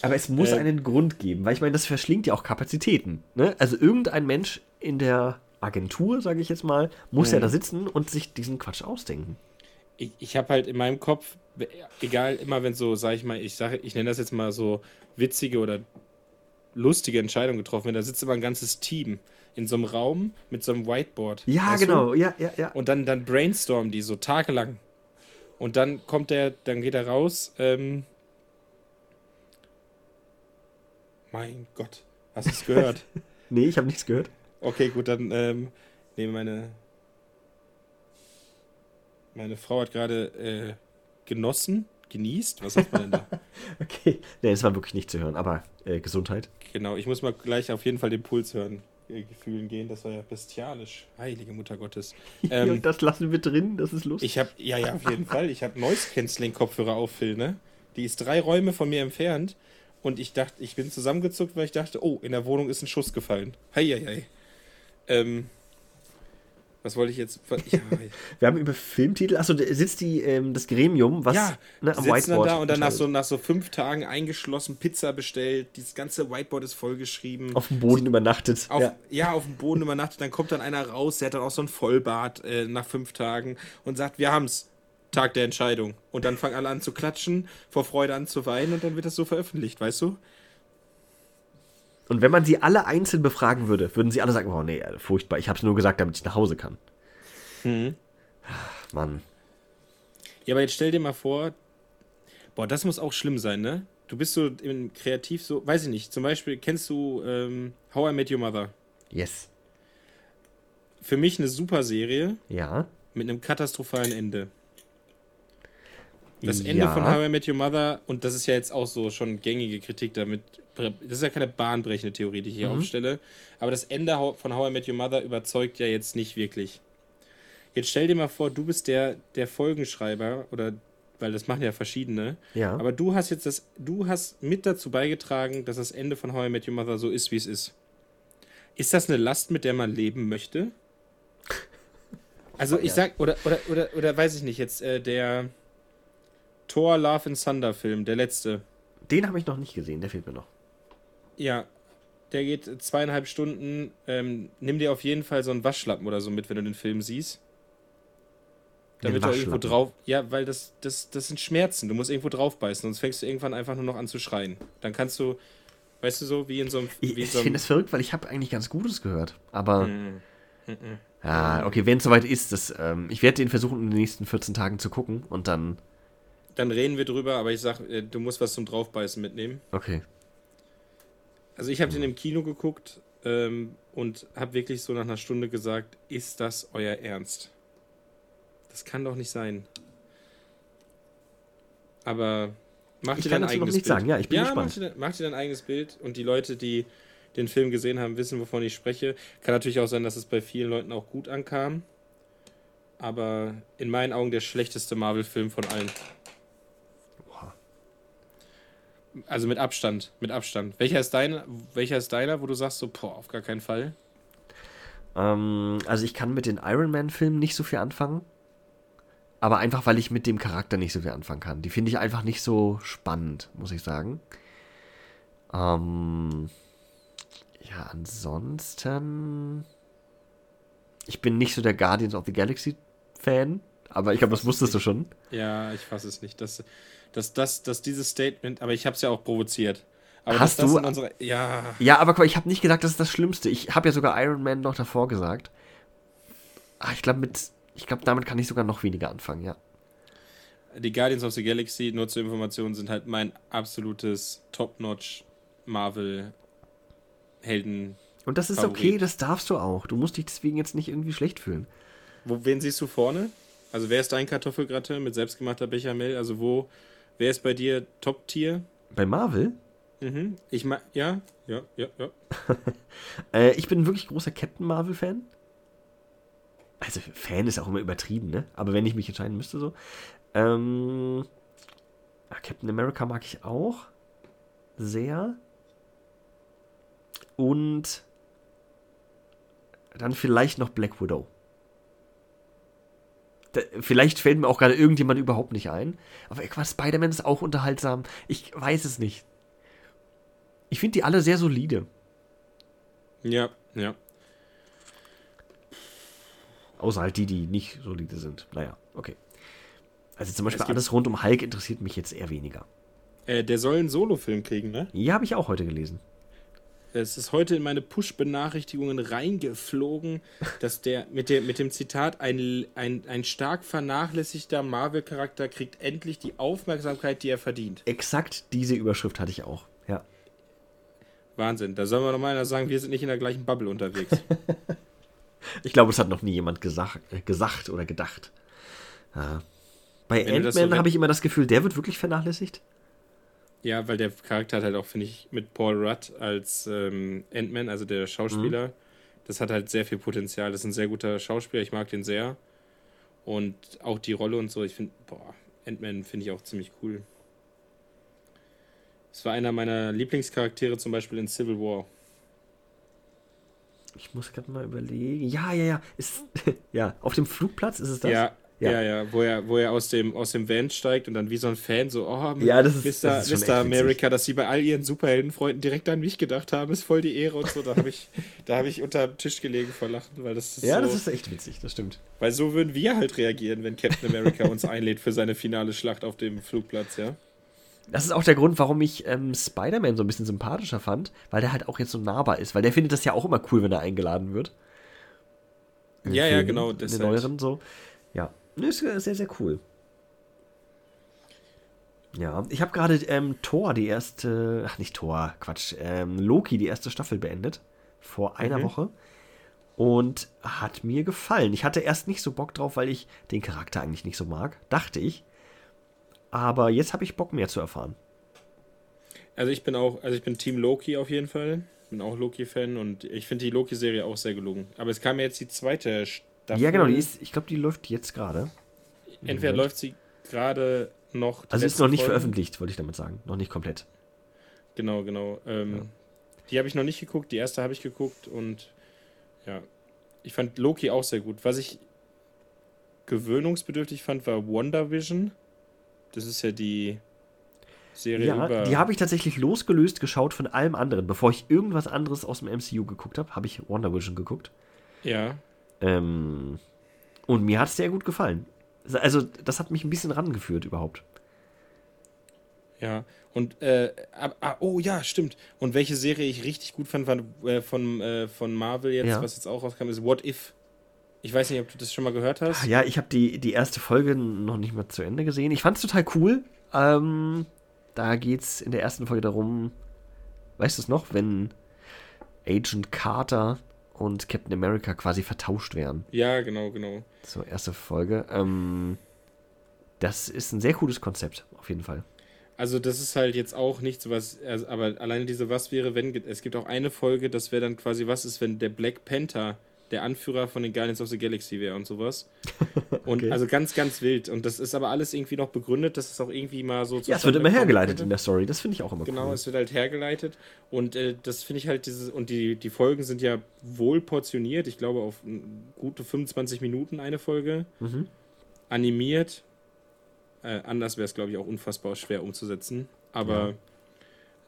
Aber es muss äh, einen Grund geben, weil ich meine, das verschlingt ja auch Kapazitäten. Ne? Also irgendein Mensch in der Agentur, sage ich jetzt mal, muss ja da mhm. sitzen und sich diesen Quatsch ausdenken. Ich, ich habe halt in meinem Kopf, egal, immer wenn so, sage ich mal, ich sage, ich nenne das jetzt mal so witzige oder lustige Entscheidungen getroffen wird, da sitzt immer ein ganzes Team in so einem Raum mit so einem Whiteboard. Ja, genau, du? ja, ja, ja. Und dann, dann brainstormen die so tagelang. Und dann kommt der, dann geht er raus, ähm, Mein Gott, hast du es gehört? nee, ich habe nichts gehört. Okay, gut, dann ähm, nehme meine. Meine Frau hat gerade äh, genossen, genießt. Was sagt man denn da? okay, nee, es war wirklich nicht zu hören, aber äh, Gesundheit. Genau, ich muss mal gleich auf jeden Fall den Puls hören. Äh, Gefühlen gehen, das war ja bestialisch. Heilige Mutter Gottes. Ähm, das lassen wir drin, das ist lustig. Ich habe, ja, ja, auf jeden Fall. Ich habe Noise Canceling Kopfhörer auf, Phil, ne? Die ist drei Räume von mir entfernt und ich dachte, ich bin zusammengezuckt, weil ich dachte, oh, in der Wohnung ist ein Schuss gefallen. Heieiei. Ähm, Was wollte ich jetzt? Ja, Wir haben über Filmtitel, achso, da sitzt die, ähm, das Gremium, was ja, ne, am Whiteboard da und dann nach so, nach so fünf Tagen eingeschlossen Pizza bestellt. Dieses ganze Whiteboard ist vollgeschrieben. auf dem Boden übernachtet. Auf, ja. ja. auf dem Boden übernachtet. Dann kommt dann einer raus, der hat dann auch so ein Vollbart äh, nach fünf Tagen und sagt, wir haben's. Tag der Entscheidung. Und dann fangen alle an zu klatschen, vor Freude an zu weinen und dann wird das so veröffentlicht, weißt du? Und wenn man sie alle einzeln befragen würde, würden sie alle sagen, oh nee, furchtbar, ich hab's nur gesagt, damit ich nach Hause kann. Mhm. Ach, Mann. Ja, aber jetzt stell dir mal vor, boah, das muss auch schlimm sein, ne? Du bist so im kreativ so, weiß ich nicht, zum Beispiel kennst du ähm, How I Met Your Mother? Yes. Für mich eine super Serie Ja. mit einem katastrophalen Ende. Das Ende ja. von How I Met Your Mother, und das ist ja jetzt auch so schon gängige Kritik damit, das ist ja keine bahnbrechende Theorie, die ich hier Mhm. aufstelle, aber das Ende von How I Met Your Mother überzeugt ja jetzt nicht wirklich. Jetzt stell dir mal vor, du bist der, der Folgenschreiber, oder, weil das machen ja verschiedene, Ja. aber du hast jetzt das, du hast mit dazu beigetragen, dass das Ende von How I Met Your Mother so ist, wie es ist. Ist das eine Last, mit der man leben möchte? Also ich Ja. sag, oder, oder, oder, oder weiß ich nicht, jetzt äh, der Thor Love and Thunder Film, der letzte. Den habe ich noch nicht gesehen, der fehlt mir noch. Ja, der geht zweieinhalb Stunden. Ähm, nimm dir auf jeden Fall so einen Waschlappen oder so mit, wenn du den Film siehst. Damit du irgendwo drauf. Ja, weil das, das, das sind Schmerzen. Du musst irgendwo draufbeißen, sonst fängst du irgendwann einfach nur noch an zu schreien. Dann kannst du, weißt du so, wie in so einem. Ich, wie ich so finde es verrückt, weil ich habe eigentlich ganz Gutes gehört. Aber, Mm, mm, mm. ja, okay, wenn es soweit ist, das, ähm, ich werde den versuchen, in den nächsten 14 Tagen zu gucken und dann, Dann reden wir drüber, aber ich sag, äh, du musst was zum Draufbeißen mitnehmen. okay. Also ich habe den im Kino geguckt ähm, und habe wirklich so nach einer Stunde gesagt, ist das euer Ernst? Das kann doch nicht sein. Aber mach Ich dir dein eigenes Bild. sagen, ja, ich bin ja, gespannt. Mach dir, mach dir dein eigenes Bild und die Leute, die den Film gesehen haben, wissen, wovon ich spreche. Kann natürlich auch sein, dass es bei vielen Leuten auch gut ankam. Aber in meinen Augen der schlechteste Marvel-Film von allen. Also mit Abstand, mit Abstand. Welcher ist dein, welcher ist deiner, wo du sagst so, boah, auf gar keinen Fall? Ähm, also ich kann mit den Iron Man-Filmen nicht so viel anfangen. Aber einfach, weil ich mit dem Charakter nicht so viel anfangen kann. Die finde ich einfach nicht so spannend, muss ich sagen. Ähm, ja, ansonsten. Ich bin nicht so der Guardians of the Galaxy-Fan, aber ich glaube, das wusstest du schon. Ja, ich fasse es nicht. Dass, dass, dass, dass dieses Statement, aber ich habe es ja auch provoziert. Aber Hast das du- unsere, ja, Ja, aber guck mal, ich habe nicht gesagt, das ist das Schlimmste. Ich habe ja sogar Iron Man noch davor gesagt. Ah, ich glaube, mit. Ich glaube, damit kann ich sogar noch weniger anfangen, ja. die Guardians of the Galaxy, nur zur Information, sind halt mein absolutes Top-Notch Marvel-Helden. Und das ist Favorit. okay, das darfst du auch. Du musst dich deswegen jetzt nicht irgendwie schlecht fühlen. Wo, wen siehst du vorne? Also wer ist dein Kartoffelgratte mit selbstgemachter Bechamel? Also wo, wer ist bei dir Top-Tier? Bei Marvel? Mhm. Ich mag, ja, ja, ja, ja. Äh, ich bin ein wirklich großer Captain Marvel-Fan. Also, Fan ist auch immer übertrieben, ne? Aber wenn ich mich entscheiden müsste, so. Ähm, ah, Captain America mag ich auch. Sehr. Und dann vielleicht noch Black Widow. Da, vielleicht fällt mir auch gerade irgendjemand überhaupt nicht ein. Aber was Spider-Man ist auch unterhaltsam. Ich weiß es nicht. Ich finde die alle sehr solide. Ja, ja. Außer halt die, die nicht solide sind. Naja, okay. Also zum Beispiel alles rund um Hulk interessiert mich jetzt eher weniger. Äh, der soll einen Solo-Film kriegen, ne? Ja, habe ich auch heute gelesen. Es ist heute in meine Push-Benachrichtigungen reingeflogen, dass der mit, der mit dem Zitat, ein, ein, ein stark vernachlässigter Marvel-Charakter kriegt endlich die Aufmerksamkeit, die er verdient. Exakt diese Überschrift hatte ich auch. Ja. Wahnsinn. Da soll man doch mal einer sagen, wir sind nicht in der gleichen Bubble unterwegs. Ich glaube, das hat noch nie jemand gesagt, äh, gesagt oder gedacht. Ja. Bei das so Ant-Man habe ich immer das Gefühl, der wird wirklich vernachlässigt. Ja, weil der Charakter hat halt auch, finde ich, mit Paul Rudd als ähm, Ant-Man, also der Schauspieler, das hat halt sehr viel Potenzial. Das ist ein sehr guter Schauspieler, ich mag den sehr. Und auch die Rolle und so, ich finde, boah, Ant-Man finde ich auch ziemlich cool. Es war einer meiner Lieblingscharaktere zum Beispiel in Civil War. Ich muss gerade mal überlegen. Ja, ja, ja. Ist, ja, auf dem Flugplatz ist es das? Ja, ja, ja, ja, wo er, wo er aus dem, aus dem Van steigt und dann wie so ein Fan so, oh, Ja, das ist- Mr. das ist Mr. America, dass sie bei all ihren Superheldenfreunden direkt an mich gedacht haben, ist voll die Ehre und so. Da habe ich, da habe ich unter dem Tisch gelegen vor Lachen, weil das ist Ja, so, das ist echt witzig, das stimmt. weil so würden wir halt reagieren, wenn Captain America uns einlädt für seine finale Schlacht auf dem Flugplatz, ja. Das ist auch der Grund, warum ich ähm, Spider-Man so ein bisschen sympathischer fand, weil der halt auch jetzt so nahbar ist, weil der findet das ja auch immer cool, wenn er eingeladen wird. In Ja, ja, Filmen, genau, In den halt. neueren so. Ja, ist sehr, sehr cool. Ja, ich habe gerade ähm, Thor, die erste, ach nicht Thor, Quatsch, ähm, Loki, die erste Staffel beendet. Vor einer Mhm. Woche. Und hat mir gefallen. Ich hatte erst nicht so Bock drauf, weil ich den Charakter eigentlich nicht so mag, dachte ich. Aber jetzt habe ich Bock mehr zu erfahren. Also ich bin auch, also ich bin Team Loki auf jeden Fall. Bin auch Loki-Fan und ich finde die Loki-Serie auch sehr gelungen. Aber es kam ja jetzt die zweite Staffel. Ja, genau, die ist, ich glaube, die läuft jetzt gerade. Entweder läuft sie gerade noch. Also ist noch nicht Folgen. veröffentlicht, wollte ich damit sagen. Noch nicht komplett. Genau, genau. Ähm, Die habe ich noch nicht geguckt, die erste habe ich geguckt und ja, ich fand Loki auch sehr gut. Was ich gewöhnungsbedürftig fand, war WandaVision. Das ist ja die Serie Ja, über. die habe ich tatsächlich losgelöst geschaut von allem anderen. Bevor ich irgendwas anderes aus dem MCU geguckt habe, habe ich Wonder Vision geguckt. ja, Ähm, und mir hat es sehr gut gefallen. Also, das hat mich ein bisschen rangeführt überhaupt. ja. Und, äh, ah, ah, oh ja, stimmt. Und welche Serie ich richtig gut fand, war äh, von, äh, von Marvel jetzt, Ja. was jetzt auch rauskam, ist What If. Ich weiß nicht, ob du das schon mal gehört hast. Ja, ich habe die, die erste Folge noch nicht mal zu Ende gesehen. Ich fand es total cool. Ähm, da geht es in der ersten Folge darum, weißt du es noch, wenn Agent Carter und Captain America quasi vertauscht werden. Ja, genau, genau. So, erste Folge. Ähm, das ist ein sehr cooles Konzept, auf jeden Fall. Also das ist halt jetzt auch nichts, was, also, aber alleine diese Was wäre, wenn, es gibt auch eine Folge, das wäre dann quasi, was ist, wenn der Black Panther der Anführer von den Guardians of the Galaxy wäre und sowas. Und Okay. also ganz, ganz wild. Und das ist aber alles irgendwie noch begründet, dass es auch irgendwie mal so Ja, es wird immer hergeleitet in der Story. Das finde ich auch immer Genau, cool. es wird halt hergeleitet. Und äh, das finde ich halt dieses, und die, die Folgen sind ja wohl portioniert. Ich glaube, auf mm, gute 25 Minuten eine Folge. Mhm. Animiert. Äh, anders wäre es, glaube ich, auch unfassbar schwer umzusetzen. Aber Ja.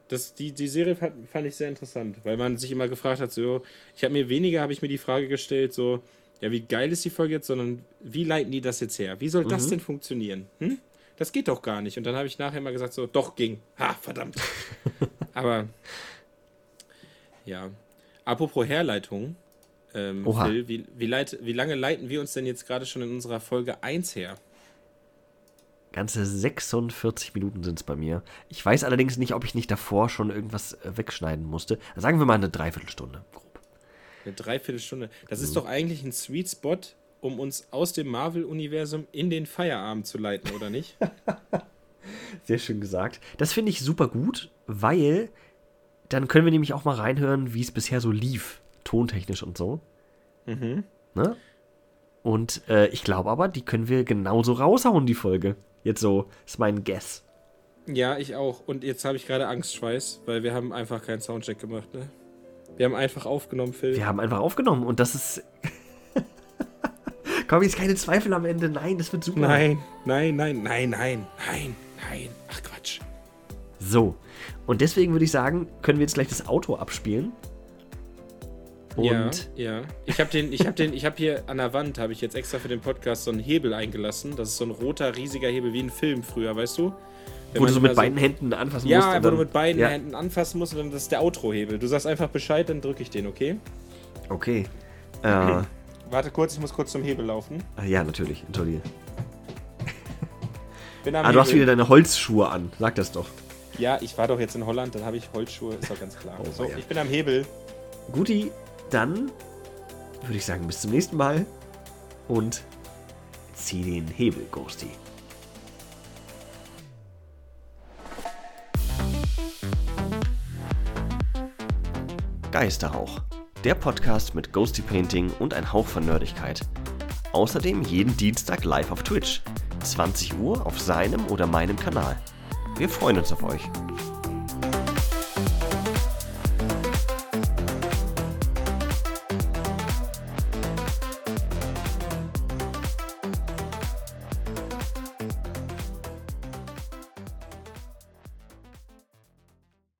das, die, die Serie fand, fand ich sehr interessant, weil man sich immer gefragt hat, so, ich habe mir weniger, habe ich mir die Frage gestellt, so, ja, wie geil ist die Folge jetzt, sondern wie leiten die das jetzt her? Wie soll das Mhm. denn funktionieren? Hm? Das geht doch gar nicht. Und dann habe ich nachher mal gesagt, so, doch ging. Ha, verdammt. Aber ja. Apropos Herleitung, ähm. Phil, wie, wie, leit, wie lange leiten wir uns denn jetzt gerade schon in unserer Folge 1 her? Ganze 46 Minuten sind es bei mir. Ich weiß allerdings nicht, ob ich nicht davor schon irgendwas äh, wegschneiden musste. Sagen wir mal eine Dreiviertelstunde. Eine Dreiviertelstunde. Das Mhm. ist doch eigentlich ein Sweet Spot, um uns aus dem Marvel-Universum in den Feierabend zu leiten, oder nicht? Sehr schön gesagt. Das finde ich super gut, weil dann können wir nämlich auch mal reinhören, wie es bisher so lief, tontechnisch und so. mhm. Ne? Und äh, ich glaube aber, die können wir genauso raushauen, die Folge. Jetzt so, ist mein Guess. Ja, ich auch. Und jetzt habe ich gerade Angstschweiß, weil wir haben einfach keinen Soundcheck gemacht, ne? Wir haben einfach aufgenommen, Phil. Wir haben einfach aufgenommen und das ist. Komm, jetzt keine Zweifel am Ende. Nein, das wird super. Nein, nein, nein, nein, nein, nein, nein. Ach Quatsch. So. Und deswegen würde ich sagen, können wir jetzt gleich das Auto abspielen. Und ja, ja. Ich habe den, ich habe den, ich habe hier an der Wand habe ich jetzt extra für den Podcast so einen Hebel eingelassen. Das ist so ein roter riesiger Hebel wie ein Film früher, weißt du? Wo du so mit beiden Händen anfassen musst. Ja, wo dann, du mit beiden ja. Händen anfassen musst und dann das ist der Outro-Hebel. Du sagst einfach Bescheid, dann drücke ich den, okay? Okay. Äh, Warte kurz, ich muss kurz zum Hebel laufen. ja, natürlich. Entschuldige. Bin am Ah, du hast Hebel. wieder deine Holzschuhe an. Sag das doch. Ja, ich war doch jetzt in Holland, dann habe ich Holzschuhe, ist doch ganz klar. Oh, so, ja. ich bin am Hebel. Guti, dann würde ich sagen, bis zum nächsten Mal. Und zieh den Hebel, Ghosty. Geisterhauch. Der Podcast mit Ghosty Painting und ein Hauch von Nerdigkeit. Außerdem jeden Dienstag live auf Twitch. 20 Uhr auf seinem oder meinem Kanal. Wir freuen uns auf euch.